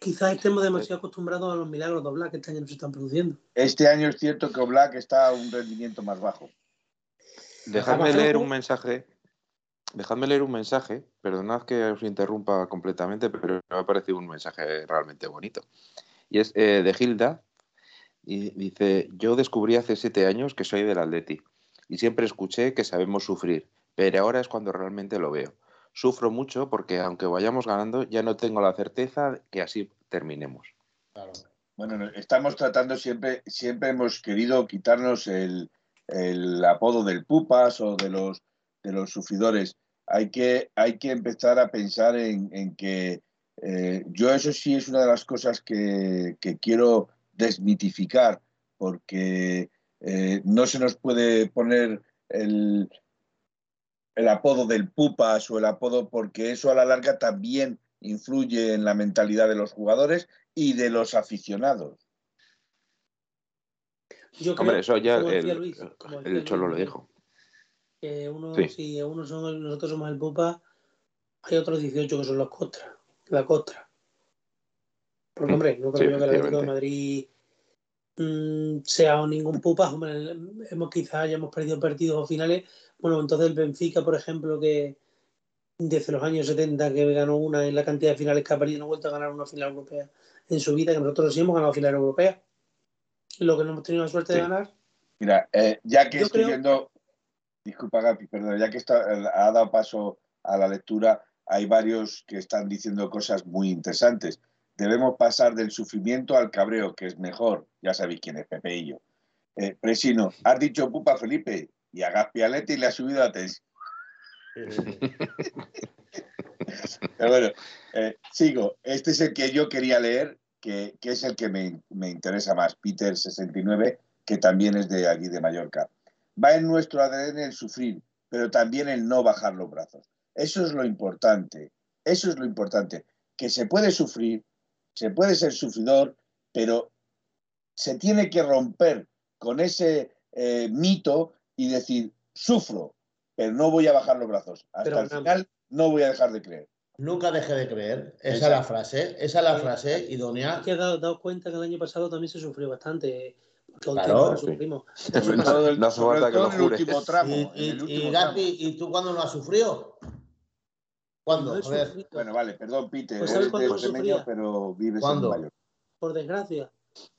Quizás estemos demasiado acostumbrados a los milagros de Oblak que este año no se están produciendo. Este año es cierto que Oblak está a un rendimiento más bajo. Dejadme leer un mensaje. Dejadme leer un mensaje. Perdonad que os interrumpa completamente, pero me ha parecido un mensaje realmente bonito. Y es eh, de Gilda. Y dice: Yo descubrí hace siete años que soy del Atleti. Y siempre escuché que sabemos sufrir. Pero ahora es cuando realmente lo veo sufro mucho porque aunque vayamos ganando, ya no tengo la certeza que así terminemos. Bueno, estamos tratando siempre, siempre hemos querido quitarnos el, apodo del pupas o de los, de los sufridores. Hay que, hay que empezar a pensar en, que eh, yo eso sí es una de las cosas que, quiero desmitificar, porque eh, no se nos puede poner el, el apodo del Pupas o el apodo, porque eso a la larga también influye en la mentalidad de los jugadores y de los aficionados. Yo creo, Hombre, eso ya el, el Cholo lo dijo. Que uno, Si uno son nosotros somos el Pupa, hay otros 18 que son los Costra, la Costra. Porque, hombre, no creo yo que el Atlético de Madrid Mm, sea ningún pupa, hemos quizás hayamos perdido partidos o finales. Bueno, entonces el Benfica, por ejemplo, que desde los años 70 que ganó una en la cantidad de finales que ha perdido, no ha vuelto a ganar una final europea en su vida, que nosotros sí hemos ganado final europea. Lo que no hemos tenido la suerte de ganar. Mira, eh, ya que estoy viendo, disculpa Gapi, perdón, ya que está, ha dado paso a la lectura, hay varios que están diciendo cosas muy interesantes debemos pasar del sufrimiento al cabreo, que es mejor. Ya sabéis quién es Pepe y yo. Eh, Presino, has dicho pupa Felipe y a Gaspialete y le ha subido la tesis. Pero bueno, eh, sigo. Este es el que yo quería leer, que, es el que me, me, interesa más, Peter 69, que también es de allí de Mallorca. Va en nuestro ADN el sufrir, pero también el no bajar los brazos. Eso es lo importante. Eso es lo importante. Que se puede sufrir, se puede ser sufridor, pero se tiene que romper con ese eh, mito y decir, sufro, pero no voy a bajar los brazos. Hasta el final no voy a dejar de creer. Nunca dejé de creer. Esa es la frase. Esa es la frase idónea. que he dado, cuenta que el año pasado también se sufrió bastante. Claro, sufrimos. no hace falta que lo jures. Y, Gapi, ¿y tú cuándo no has sufrido? ¿Cuándo? Bueno, vale, perdón, Peter. Pues eres de pero vives en Nueva Por desgracia.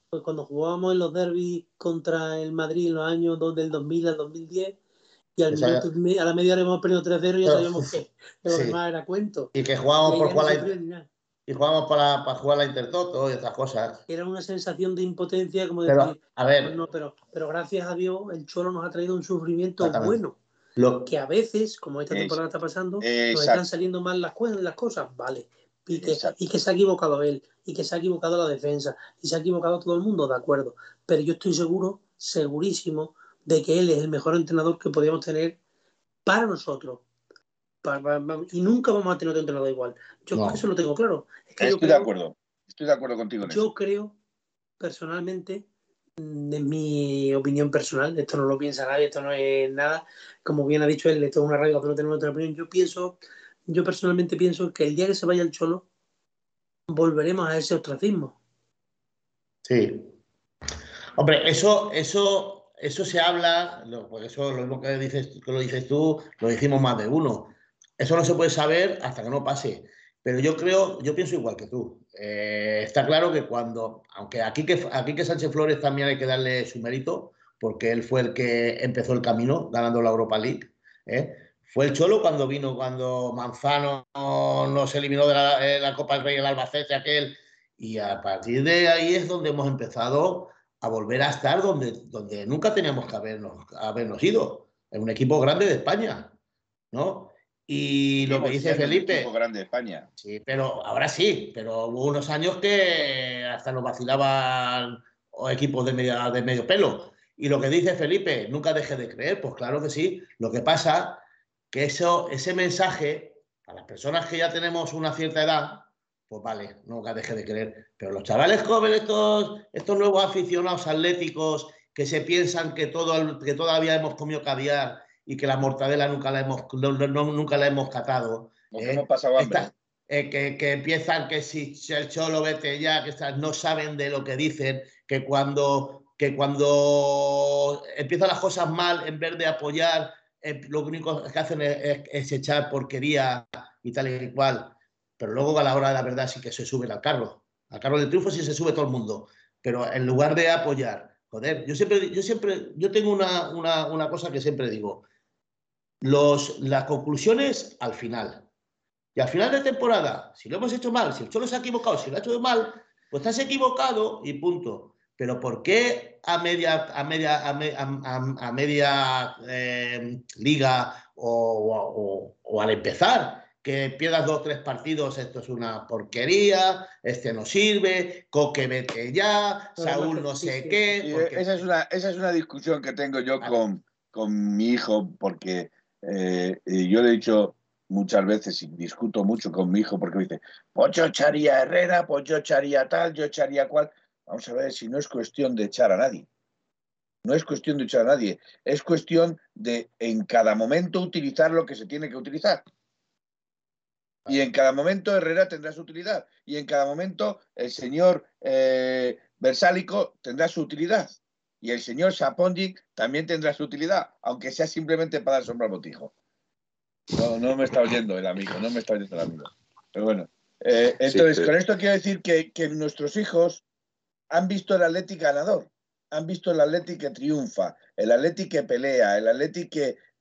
Pues cuando jugábamos en los derbis contra el Madrid en los años del 2000 al 2010 y al a la media hora hemos perdido 3-0 y ya sabíamos que lo demás era cuento. Y que jugábamos por jugar la, y jugábamos para, para, jugar la Intertoto y otras cosas. Era una sensación de impotencia como decir, a ver, no, pero, pero gracias a Dios el Cholo nos ha traído un sufrimiento bueno. Lo... Que a veces, como esta temporada está pasando, nos están saliendo mal las, las cosas, vale. Y que, y que, se ha equivocado él, y que se ha equivocado la defensa, y se ha equivocado todo el mundo, de acuerdo. Pero yo estoy seguro, segurísimo, de que él es el mejor entrenador que podíamos tener para nosotros. y nunca vamos a tener otro entrenador igual. Yo eso lo tengo claro. estoy de acuerdo. Estoy de acuerdo contigo. yo creo, personalmente, de mi opinión personal, esto no lo piensa nadie, esto no es nada, como bien ha dicho él, esto es una radio, no tenemos otra opinión. Yo pienso, yo personalmente pienso que el día que se vaya el Cholo, volveremos a ese ostracismo. Sí. Hombre, eso, eso, eso se habla, pues eso lo mismo que dices, que lo dices tú, lo dijimos más de uno. Eso no se puede saber hasta que no pase. Pero yo creo, yo pienso igual que tú. Eh, está claro que cuando, aunque aquí que, aquí que Sánchez Flores también hay que darle su mérito, porque él fue el que empezó el camino ganando la Europa League. ¿eh? Fue el Cholo cuando vino, cuando Manzano no se eliminó de la, Copa del Rey el Albacete aquel. Y a partir de ahí es donde hemos empezado a volver a estar donde, donde nunca teníamos que habernos, habernos ido, en un equipo grande de España. ¿no? Y lo que dice Felipe. grande España. Sí, pero ahora sí, pero hubo unos años que hasta nos vacilaban equipos de, media, de medio pelo. Y lo que dice Felipe, nunca deje de creer, pues claro que sí. Lo que pasa que eso, ese mensaje, a las personas que ya tenemos una cierta edad, pues vale, nunca deje de creer. Pero los chavales jóvenes, estos, estos nuevos aficionados atléticos que se piensan que, todo, que todavía hemos comido caviar y que la mortadela nunca la hemos, nunca la hemos catado. ¿eh? eh, que, que, empiezan que si el cholo vete ya, que no saben de lo que dicen, que cuando, que cuando empiezan las cosas mal, en vez de apoyar, eh, lo único que hacen es, echar porquería y tal y cual. Pero luego a la hora de la verdad sí que se suben al carro. Al carro del triunfo sí se sube todo el mundo. Pero en lugar de apoyar, joder, yo siempre, yo siempre, yo tengo una, una cosa que siempre digo los, las conclusiones al final. Y al final de temporada, si lo hemos hecho mal, si el Cholo se ha equivocado, si lo ha hecho mal, pues estás equivocado y punto. Pero ¿por qué a media, a media, a, media eh, liga o, al empezar que pierdas dos o tres partidos, esto es una porquería, este no sirve, Coque vete ya, Saúl no sé qué. Esa, es una, esa es una discusión que tengo yo con, con mi hijo, porque eh, yo le he dicho muchas veces y discuto mucho con mi hijo porque me dice, pues yo echaría Herrera, pues yo echaría tal, yo echaría cual. Vamos a ver si no es cuestión de echar a nadie. No es cuestión de echar a nadie, es cuestión de en cada momento utilizar lo que se tiene que utilizar. Y en cada momento Herrera tendrá su utilidad. Y en cada momento el señor eh, Versálico tendrá su utilidad y el señor Sapondi también tendrá su utilidad, aunque sea simplemente para dar sombra al botijo. No, no me está oyendo el amigo, no me está oyendo el amigo. Pero bueno, eh, entonces con esto quiero decir que, nuestros hijos han visto el Atlético ganador, han visto el Atlético que triunfa, el Atlético que pelea, el Atlético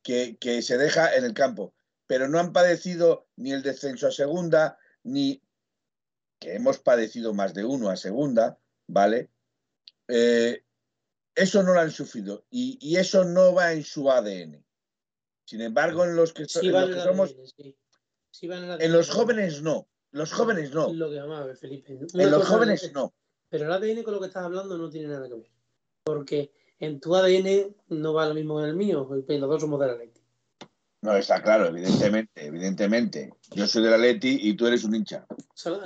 que, que se deja en el campo, pero no han padecido ni el descenso a segunda, ni que hemos padecido más de uno a segunda, ¿vale? Eh, eso no lo han sufrido y, eso no va en su ADN. Sin embargo, en los que, somos... en, los jóvenes no. Los jóvenes no. Lo que llamaba Felipe. en los jóvenes no. Pero el ADN con lo que estás hablando no tiene nada que ver. Porque en tu ADN no va lo mismo en el mío. Los dos somos de la ley. No, está claro, evidentemente, evidentemente. Yo soy de la Leti y tú eres un hincha.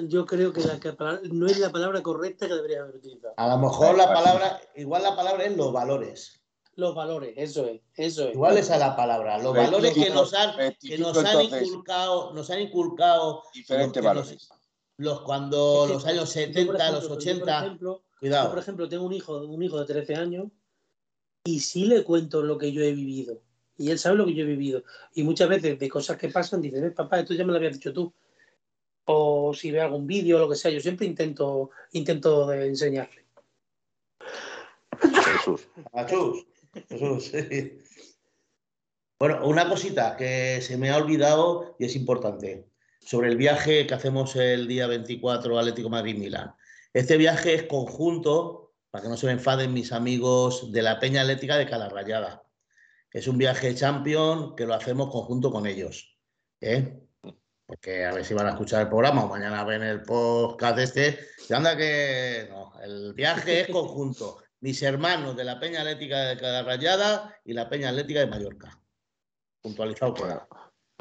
Yo creo que, la, no es la palabra correcta que debería haber utilizado. A lo mejor la palabra, igual la palabra es los valores. Los valores, eso es, eso es. Igual esa es la palabra. Los valores que nos han, que nos han inculcado, nos han inculcado diferentes valores. Los, cuando los años 70, los 80. cuidado. Yo, por ejemplo, tengo un hijo, un hijo de 13 años y sí le cuento lo que yo he vivido y él sabe lo que yo he vivido. Y muchas veces de cosas que pasan, dice, papá, esto ya me lo habías dicho tú. O si ve algún vídeo o lo que sea, yo siempre intento, intento enseñarle. Jesús. Jesús. Jesús. Bueno, una cosita que se me ha olvidado y es importante. Sobre el viaje que hacemos el día 24 Atlético Madrid-Milán. Este viaje es conjunto, para que no se me enfaden mis amigos de la Peña Atlética de Calarrayada es un viaje champion que lo hacemos conjunto con ellos. ¿eh? Porque a ver si van a escuchar el programa o mañana ven el podcast este. Y anda que no, el viaje es conjunto. Mis hermanos de la Peña Atlética de Cada Rayada y la Peña Atlética de Mallorca. Puntualizado por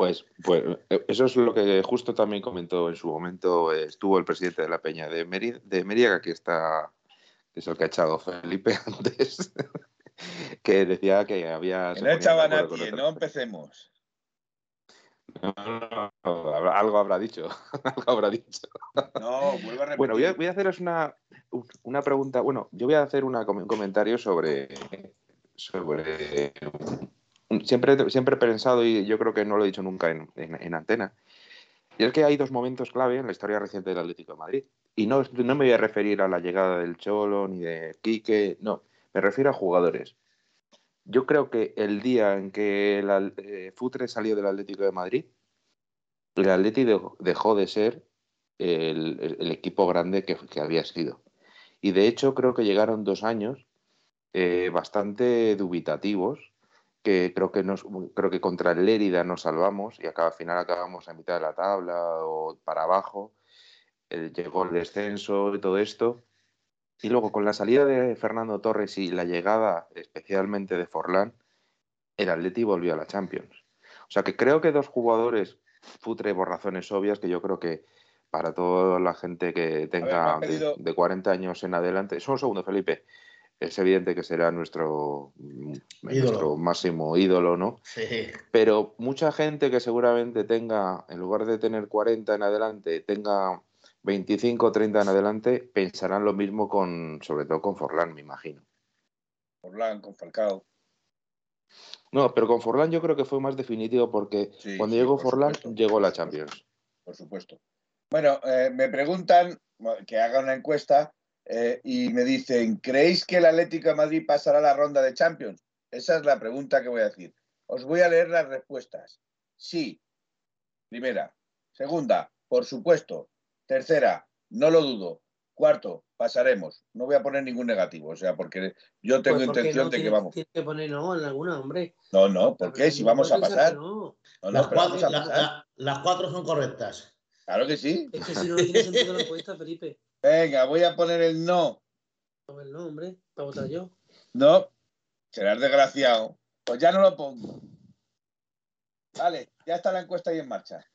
Pues, pues eso es lo que justo también comentó en su momento. Estuvo el presidente de la Peña de, Mérida, de que está, que es el que ha echado Felipe antes que decía que había... no echaba nadie, no empecemos. algo habrá dicho. algo habrá dicho. No, vuelvo a repetir. Bueno, voy a, haceros una, una, pregunta. Bueno, yo voy a hacer un comentario sobre. sobre siempre, siempre he pensado, y yo creo que no lo he dicho nunca en, en, antena, y es que hay dos momentos clave en la historia reciente del Atlético de Madrid. Y no, no me voy a referir a la llegada del Cholo ni de Quique, no. Me refiero a jugadores. Yo creo que el día en que el eh, Futre salió del Atlético de Madrid, el Atlético dejó de ser el, equipo grande que, había sido. Y de hecho creo que llegaron dos años eh, bastante dubitativos que creo que nos, creo que contra el Lérida nos salvamos y al final acabamos a mitad de la tabla o para abajo. llegó el descenso y todo esto. Y luego con la salida de Fernando Torres y la llegada especialmente de Forlán, el Atleti volvió a la Champions. O sea que creo que dos jugadores, futre por razones obvias, que yo creo que para toda la gente que tenga de, 40 años en adelante, son un segundo, Felipe, es evidente que será nuestro, nuestro máximo ídolo, ¿no? Sí. Pero mucha gente que seguramente tenga, en lugar de tener 40 en adelante, tenga 25 o 30 en adelante, pensarán lo mismo con, sobre todo con Forlán, me imagino. Forlán, con Falcao. No, pero con Forlán yo creo que fue más definitivo porque cuando llegó Forlán llegó la Champions. Por supuesto. Bueno, eh, me preguntan que haga una encuesta eh, y me dicen, ¿creéis que el Atlético de Madrid pasará la ronda de Champions? Esa es la pregunta que voy a decir. Os voy a leer las respuestas. Sí. Primera. Segunda, por supuesto. Tercera, no lo dudo. Cuarto, pasaremos. No voy a poner ningún negativo, o sea, porque yo tengo pues intención de que vamos. Tienes que poner no en alguna, hombre. No, no, ¿por qué? Si vamos a pasar. las, cuatro, son correctas. Claro que sí. Es que si no, no tiene sentido la encuesta, Felipe. Venga, voy a poner el no. El no, hombre, para votar yo. No, serás desgraciado. Pues ya no lo pongo. Vale, ya está la encuesta ahí en marcha.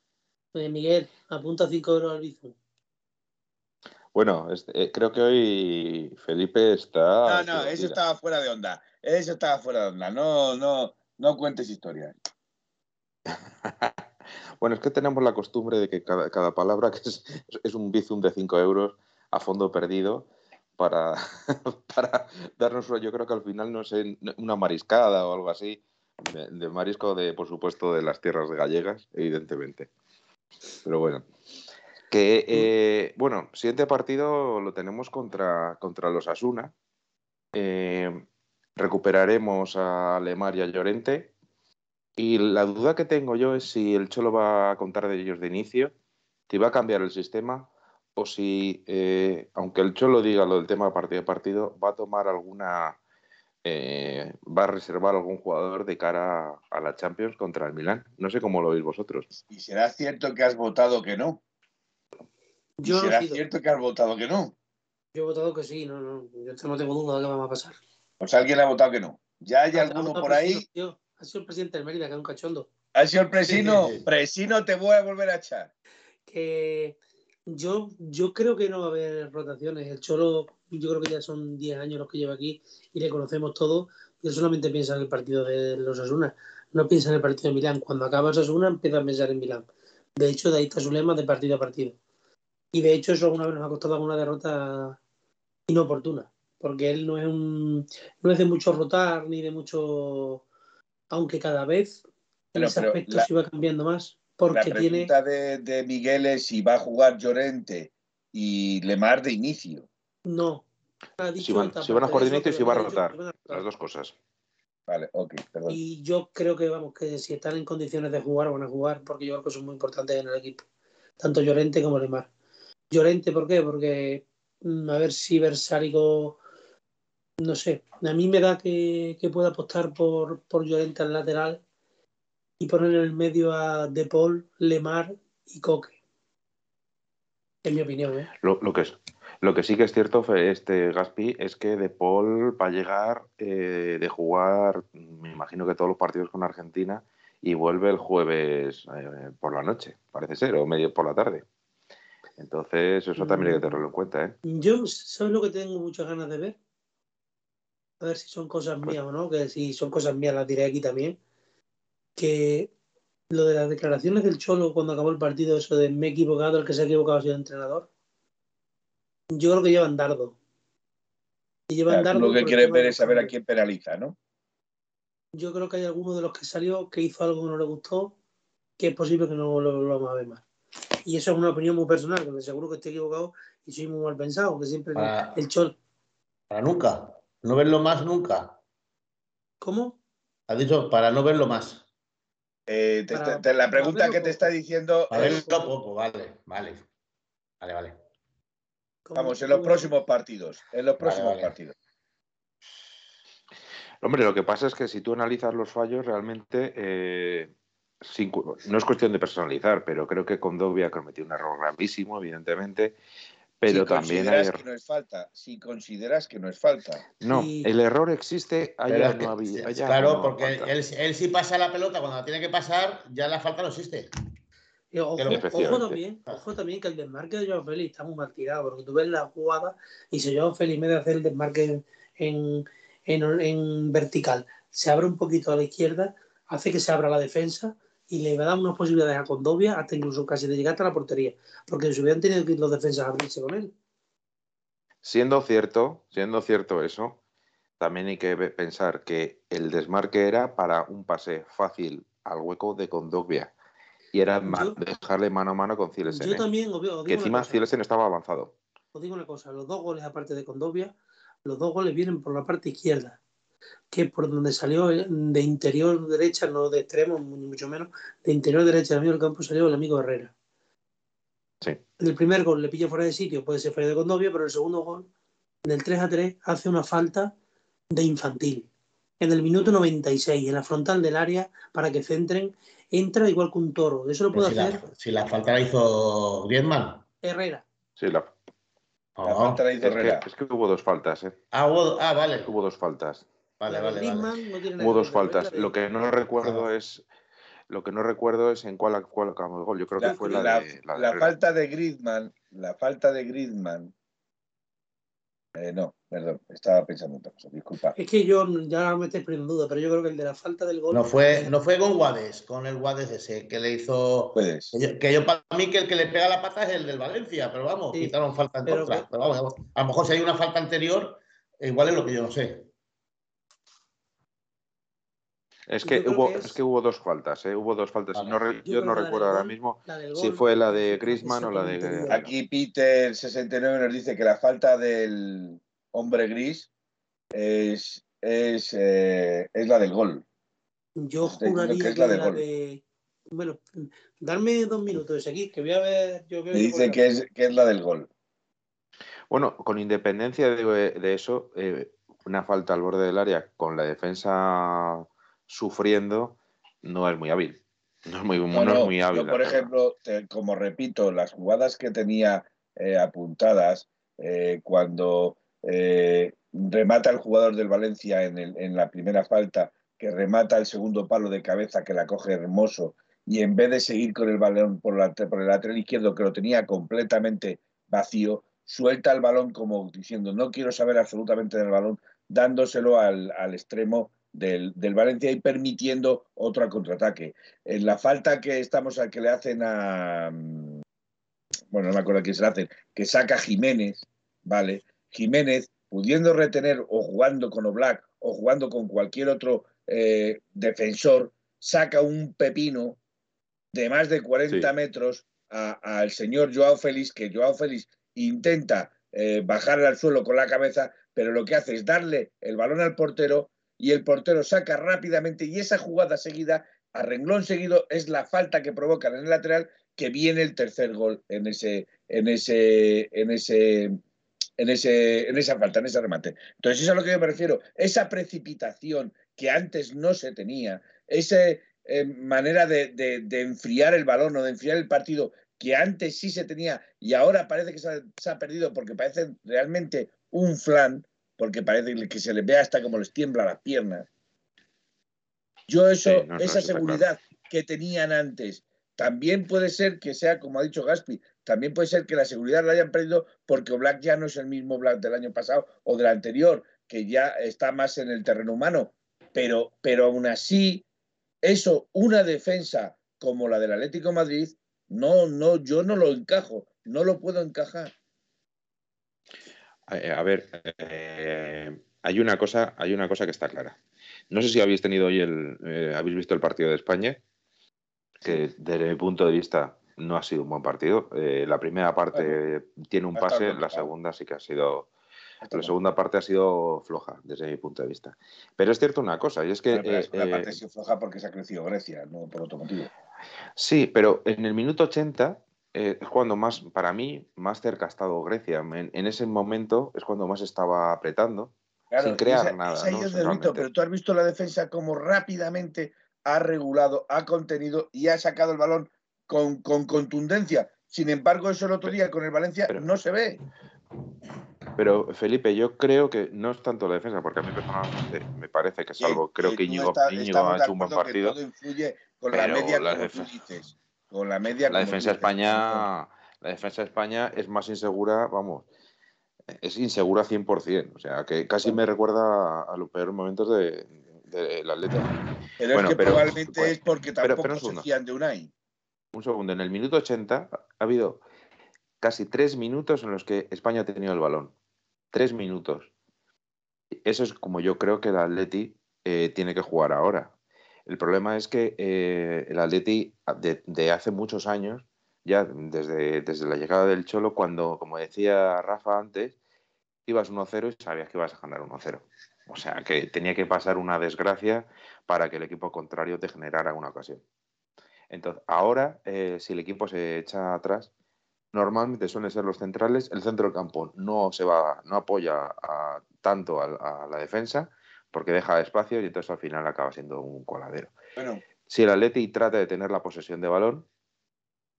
Pues Miguel, apunta 5 euros al Bizum. Bueno, eh, creo que hoy Felipe está. No, no, eso estaba fuera de onda. Eso estaba fuera de onda. No, no, no cuentes historias. bueno, es que tenemos la costumbre de que cada, palabra que es, un bizum de 5 euros a fondo perdido para, para darnos, yo creo que al final, no sé, una mariscada o algo así, de, marisco, de por supuesto, de las tierras gallegas, evidentemente. Pero bueno. Que, eh, bueno, siguiente partido lo tenemos contra, contra los Asuna. Eh, recuperaremos a Lemar y a Llorente. Y la duda que tengo yo es si el Cholo va a contar de ellos de inicio, si va a cambiar el sistema o si, eh, aunque el Cholo diga lo del tema partido a partido, va a tomar alguna, eh, va a reservar algún jugador de cara a la Champions contra el Milán. No sé cómo lo veis vosotros. ¿Y será cierto que has votado que no? Yo ¿Será cierto que has votado que no? Yo he votado que sí, no, no, yo no tengo duda de qué va a pasar. Pues alguien ha votado que no. Ya hay alguno por ahí. Ha sido el presidente del Mérida, que es un cachondo. Ha sido el presino. Presino, te voy a volver a echar. Que yo, yo creo que no va a haber rotaciones. El Cholo, yo creo que ya son 10 años los que lleva aquí y le conocemos todo. Él solamente piensa en el partido de los Asuna. No piensa en el partido de Milán. Cuando acaba Asuna, empieza a pensar en Milán. De hecho, de ahí está su lema de partido a partido. Y de hecho, eso alguna vez nos ha costado alguna derrota inoportuna. Porque él no es un. No es de mucho rotar ni de mucho. Aunque cada vez en ese aspecto se iba cambiando más. Porque la pregunta de, Miguel es si va a jugar Llorente y Lemar de inicio. No. Si van, a jugar de inicio y si va a rotar. Las dos cosas. Vale, ok, perdón. Y yo creo que, vamos, que si están en condiciones de jugar, van a jugar, porque yo creo que son muy importantes en el equipo. Tanto Llorente como Lemar. Llorente, ¿por qué? Porque, mm, a ver si Versárico, no sé, a mí me da que, que pueda apostar por, por Llorente al lateral y poner en el medio a De Paul, Lemar y Coque. En mi opinión. ¿eh? Lo, que es, lo que sí que es cierto, este Gaspi, es que De Paul va a llegar eh, de jugar, me imagino que todos los partidos con Argentina, y vuelve el jueves eh, por la noche, parece ser, o medio por la tarde. Entonces, eso también hay que tenerlo en cuenta. ¿eh? Yo, ¿sabes lo que tengo muchas ganas de ver? A ver si son cosas mías o no, que si son cosas mías las diré aquí también que lo de las declaraciones del Cholo cuando acabó el partido, eso de me he equivocado, el que se ha equivocado ha sido el entrenador, yo creo que llevan dardo. Y llevan dardo lo que quieren ver es saber a quién penaliza, ¿no? Yo creo que hay alguno de los que salió que hizo algo que no le gustó, que es posible que no lo, vamos a ver más. Y eso es una opinión muy personal, porque seguro que estoy equivocado y soy muy mal pensado, que siempre el Cholo. Para nunca. No verlo más nunca. ¿Cómo? Ha dicho para no verlo más. Eh, la pregunta que te está diciendo. A ver, poco, vale, vale. Vale, vale. Vamos, en los próximos partidos. En los próximos partidos. Hombre, lo que pasa es que si tú analizas los fallos, realmente eh, no es cuestión de personalizar, pero creo que Condovia cometió un error gravísimo, evidentemente. Pero si también hay que no es falta, si consideras que no es falta. No, el error existe, allá no había. claro, porque él, él, sí pasa la pelota cuando la tiene que pasar, ya la falta no existe. Ojo, también, ojo, también, que el desmarque de Joao Félix está muy mal tirado, porque tú ves la jugada y si Joao Félix, en vez de hacer el desmarque en, en, vertical, se abre un poquito a la izquierda, hace que se abra la defensa y le va a dar unas posibilidades a Condovia hasta incluso casi de llegar hasta la portería, porque si hubieran tenido que ir los defensas a abrirse con él. Siendo cierto, siendo cierto eso, también hay que pensar que el desmarque era para un pase fácil al hueco de Condovia y era dejarle mano a mano con Cielesen. Yo también, que encima Cielesen estaba avanzado. Os digo una cosa, los dos goles aparte de Condovia, los dos goles vienen por la parte izquierda, que por donde salió de interior derecha, no de extremo, ni mucho menos, de interior derecha del medio del campo salió el amigo Herrera. Sí. el primer gol le pilla fuera de sitio, puede ser fuera de Condovia, pero el segundo gol, del 3 a 3, hace una falta de infantil. En el minuto 96, en la frontal del área, para que centren entra igual que un toro. Eso lo puede si hacer. La, si la falta la hizo Griezmann. Herrera. Sí, la, la falta la hizo Herrera. Es que, hubo dos faltas, ¿eh? Ah, ah vale. Hubo dos faltas. Vale, vale, hubo dos faltas. Lo que no recuerdo es. Lo que no recuerdo es en cuál, cuál acabamos el gol. Yo creo que fue la, la, de, la falta de Griezmann. La falta de Griezmann eh, no, perdón, estaba pensando en otra cosa, disculpa. Es que yo ya me estoy poniendo duda, pero yo creo que el de la falta del gol. No fue, no fue con Guades, con el Guades ese que le hizo. Puedes. Que yo, para mí que el que le pega la pata es el del Valencia, pero vamos, quitaron falta en contra. Pero vamos, a lo mejor si hay una falta anterior, igual es lo que yo no sé. Es que, hubo, es... que hubo dos faltas, ¿eh? hubo dos faltas. yo, no recuerdo ahora mismo si fue la de Grisman o la de. Aquí Peter69 nos dice que la falta del hombre gris es, es, eh, es la del gol. Yo juraría que es la, de, Bueno, darme dos minutos aquí, que voy a ver. Yo dice que es, que es la del gol. Bueno, con independencia de, de eso, eh, una falta al borde del área con la defensa sufriendo no es muy hábil. No es muy, muy hábil. por ejemplo, como repito, las jugadas que tenía eh, apuntadas eh, cuando eh, remata el jugador del Valencia en, el, en, la primera falta, que remata el segundo palo de cabeza que la coge hermoso, y en vez de seguir con el balón por, la, por el lateral izquierdo que lo tenía completamente vacío, suelta el balón como diciendo no quiero saber absolutamente del balón, dándoselo al, al extremo del, Valencia y permitiendo otro contraataque. En la falta que estamos a que le hacen a mm, bueno, no me acuerdo a quién se la hacen, que saca Jiménez, ¿vale? Jiménez, pudiendo retener o jugando con Oblak o jugando con cualquier otro eh, defensor, saca un pepino de más de 40 metros al señor Joao Félix, que Joao Félix intenta eh, bajar al suelo con la cabeza, pero lo que hace es darle el balón al portero y el portero saca rápidamente y esa jugada seguida, a renglón seguido, es la falta que provocan en el lateral que viene el tercer gol en ese, en ese, en ese, en ese, en esa falta, en ese remate. Entonces, eso es a lo que yo me refiero. Esa precipitación que antes no se tenía, esa eh, manera de, enfriar el balón o de enfriar el partido que antes sí se tenía y ahora parece que se ha perdido porque parece realmente un flan, porque parece que se les ve hasta como les tiembla las piernas. Yo eso, esa seguridad que tenían antes, también puede ser que sea, como ha dicho Gaspi, también puede ser que la seguridad la hayan perdido porque Black ya no es el mismo Black del año pasado o del anterior, que ya está más en el terreno humano. Pero, pero aún así, eso, una defensa como la del Atlético Madrid, no, no, yo no lo encajo, no lo puedo encajar. Eh, a ver, eh, hay una cosa, hay una cosa que está clara. No sé si habéis tenido hoy el, eh, habéis visto el partido de España, que desde mi punto de vista no ha sido un buen partido. la primera parte tiene un pase, la segunda sí que ha sido, la segunda parte ha sido floja desde mi punto de vista. Pero es cierto una cosa y es que la parte ha sido floja porque se ha crecido Grecia, no por otro motivo. Sí, pero en el minuto 80 eh, es cuando más, para mí, más cerca ha estado Grecia. En, ese momento es cuando más estaba apretando. sin crear nada. pero tú has visto la defensa como rápidamente ha regulado, ha contenido y ha sacado el balón con, contundencia. Sin embargo, eso el otro día con el Valencia no se ve. Pero Felipe, yo creo que no es tanto la defensa, porque a mí personalmente me parece que salvo, creo que Íñigo, ha hecho un buen partido. todo influye con la media, la Con la media. La defensa de España, la defensa de España es más insegura, vamos, es insegura 100%. O sea, que casi me recuerda a los peores momentos de, del Atleta. Pero es que probablemente es porque tampoco se fían de Unai. Un segundo, en el minuto 80 ha habido casi tres minutos en los que España ha tenido el balón. Tres minutos. Eso es como yo creo que el Atleti eh, tiene que jugar ahora. El problema es que eh, el Atleti de, hace muchos años, ya desde, desde la llegada del Cholo, cuando, como decía Rafa antes, ibas 1-0 y sabías que ibas a ganar 1-0. O sea, que tenía que pasar una desgracia para que el equipo contrario te generara una ocasión. Entonces, ahora, eh, si el equipo se echa atrás, normalmente suelen ser los centrales, el centro del campo no se va, no apoya tanto a, la defensa porque deja espacio y entonces al final acaba siendo un coladero. Si el Atleti trata de tener la posesión de balón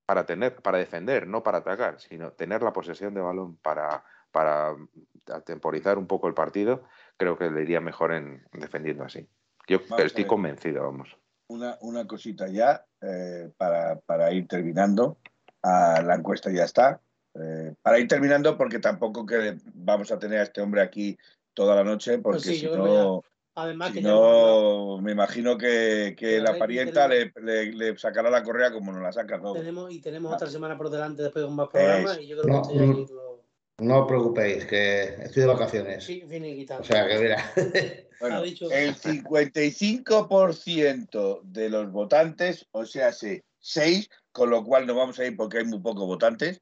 para tener, para defender, no para atacar, sino tener la posesión de balón para, para temporizar un poco el partido, creo que le iría mejor en defendiendo así. Yo estoy convencido, vamos. Una, una cosita ya eh, para, para ir terminando la encuesta ya está. Eh, para ir terminando, porque tampoco que vamos a tener a este hombre aquí toda la noche, porque pues si no, Además que no me imagino que, la parienta le, sacará la correa como nos la saca todo. Tenemos, y tenemos otra semana por delante después con más programas y yo creo que no, no os preocupéis, que estoy de vacaciones. Sí, O sea, que mira. Bueno, el 55% de los votantes, o sea, sí, 6, con lo cual no vamos a ir porque hay muy pocos votantes,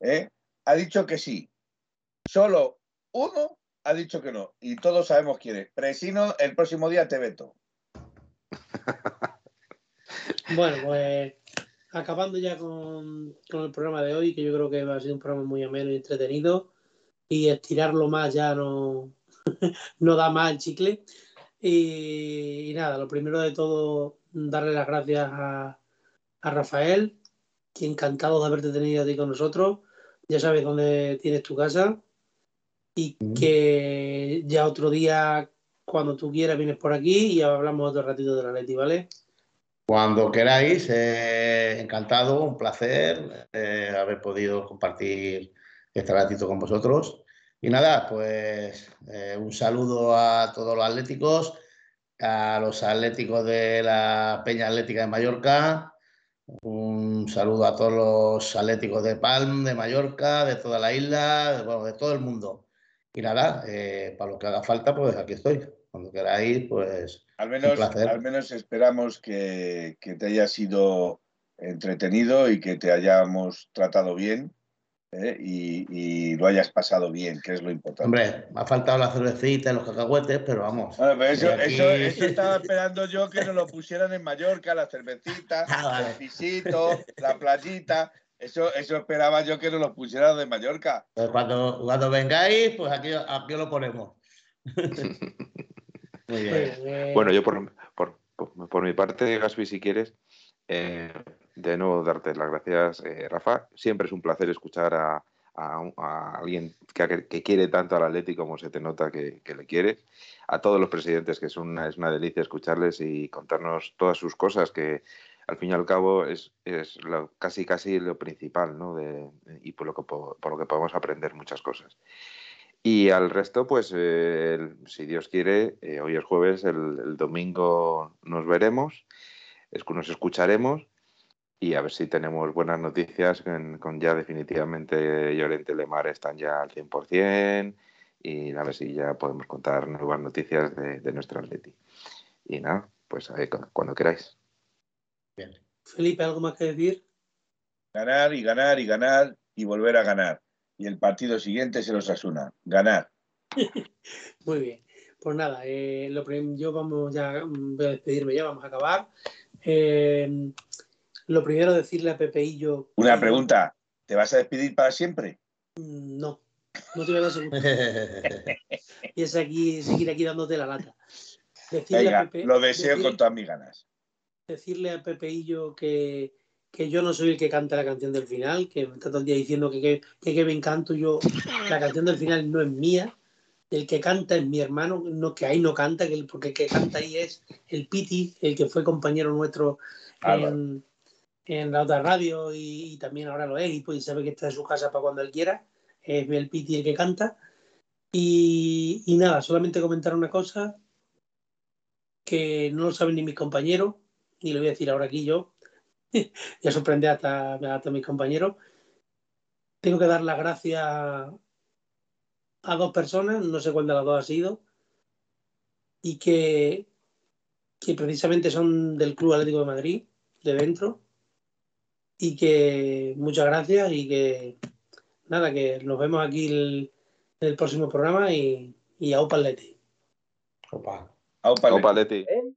¿eh? ha dicho que sí. Solo uno ha dicho que no. Y todos sabemos quién es. Presino, el próximo día te veto. bueno, pues acabando ya con, el programa de hoy, que yo creo que va a ser un programa muy ameno y entretenido. Y estirarlo más ya no, no da más el chicle. y, nada, lo primero de todo, darle las gracias a, a Rafael, que encantado de haberte tenido aquí con nosotros. Ya sabes dónde tienes tu casa y que ya otro día, cuando tú quieras, vienes por aquí y hablamos otro ratito de la Leti, ¿vale? Cuando queráis, eh, encantado, un placer eh, haber podido compartir este ratito con vosotros. Y nada, pues eh, un saludo a todos los atléticos, a los atléticos de la Peña Atlética de Mallorca, un saludo a todos los atléticos de Palm, de Mallorca, de toda la isla, de, bueno, de todo el mundo. Y nada, eh, para lo que haga falta, pues aquí estoy. Cuando queráis, pues. Al menos, al menos esperamos que, que te haya sido entretenido y que te hayamos tratado bien ¿eh? y, lo hayas pasado bien, que es lo importante. Hombre, me ha faltado la cervecita y los cacahuetes, pero vamos. eso, eso, estaba esperando yo que nos lo pusieran en Mallorca, la cervecita, ah, el pisito, la playita. Eso, eso esperaba yo que nos lo pusieran de Mallorca. Pues cuando, cuando vengáis, pues aquí, aquí lo ponemos. Muy bien. Bueno, yo por, por, por, mi parte, Gaspi, si quieres, eh, de nuevo darte las gracias, eh, Rafa. Siempre es un placer escuchar a, alguien que, quiere tanto al Atlético como se te nota que, le quieres. A todos los presidentes, que es una, es una delicia escucharles y contarnos todas sus cosas, que al fin y al cabo es, casi casi lo principal, ¿no? y por lo, que, por lo que podemos aprender muchas cosas. Y al resto, pues si Dios quiere, eh, hoy es jueves, el, domingo nos veremos, es, nos escucharemos y a ver si tenemos buenas noticias con, ya definitivamente Llorente Lemar están ya al 100% y a ver si ya podemos contar nuevas noticias de, de nuestro Atleti. Y nada, pues cuando queráis. Bien. Felipe, ¿algo más que decir? Ganar y ganar y ganar y volver a ganar. Y el partido siguiente se los asuna. Ganar. Muy bien. Pues nada, eh, lo, yo vamos ya, voy a despedirme ya, vamos a acabar. Eh, lo primero, decirle a Pepeillo. Una pregunta: ¿te vas a despedir para siempre? Mm, no. No te voy a dar segundo. y es aquí, seguir aquí dándote la lata. lo deseo con todas mis ganas. Decirle a Pepeillo que, que yo no soy el que canta la canción del final, que me está todo el día diciendo que, que, que, me encanto yo. La canción del final no es mía, el que canta es mi hermano, no, que ahí no canta, que porque el que canta ahí es el Piti, el que fue compañero nuestro ah, en, en, la otra radio y, también ahora lo es, y pues sabe que está en su casa para cuando él quiera, es el Piti el que canta. Y, y nada, solamente comentar una cosa que no lo saben ni mis compañeros, ni lo voy a decir ahora aquí yo, ya sorprende hasta, hasta mis compañeros. Tengo que dar las gracias a dos personas, no sé cuál de las dos ha sido, y que, que precisamente son del Club Atlético de Madrid, de dentro, y que muchas gracias y que nada, que nos vemos aquí el, en el próximo programa y, y a Opa Leti. Opa. Opa Leti. En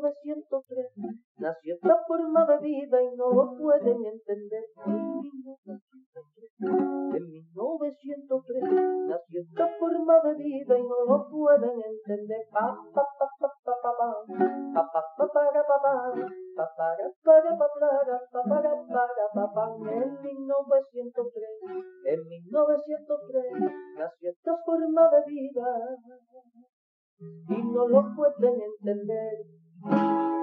1903 nació esta forma de vida y no lo pueden entender. En 1903 nació esta forma de vida y no lo pueden entender. Pa, pa, pa, pa. En 1903, en 1903 nació esta forma de vida y no lo pueden entender. Thank you.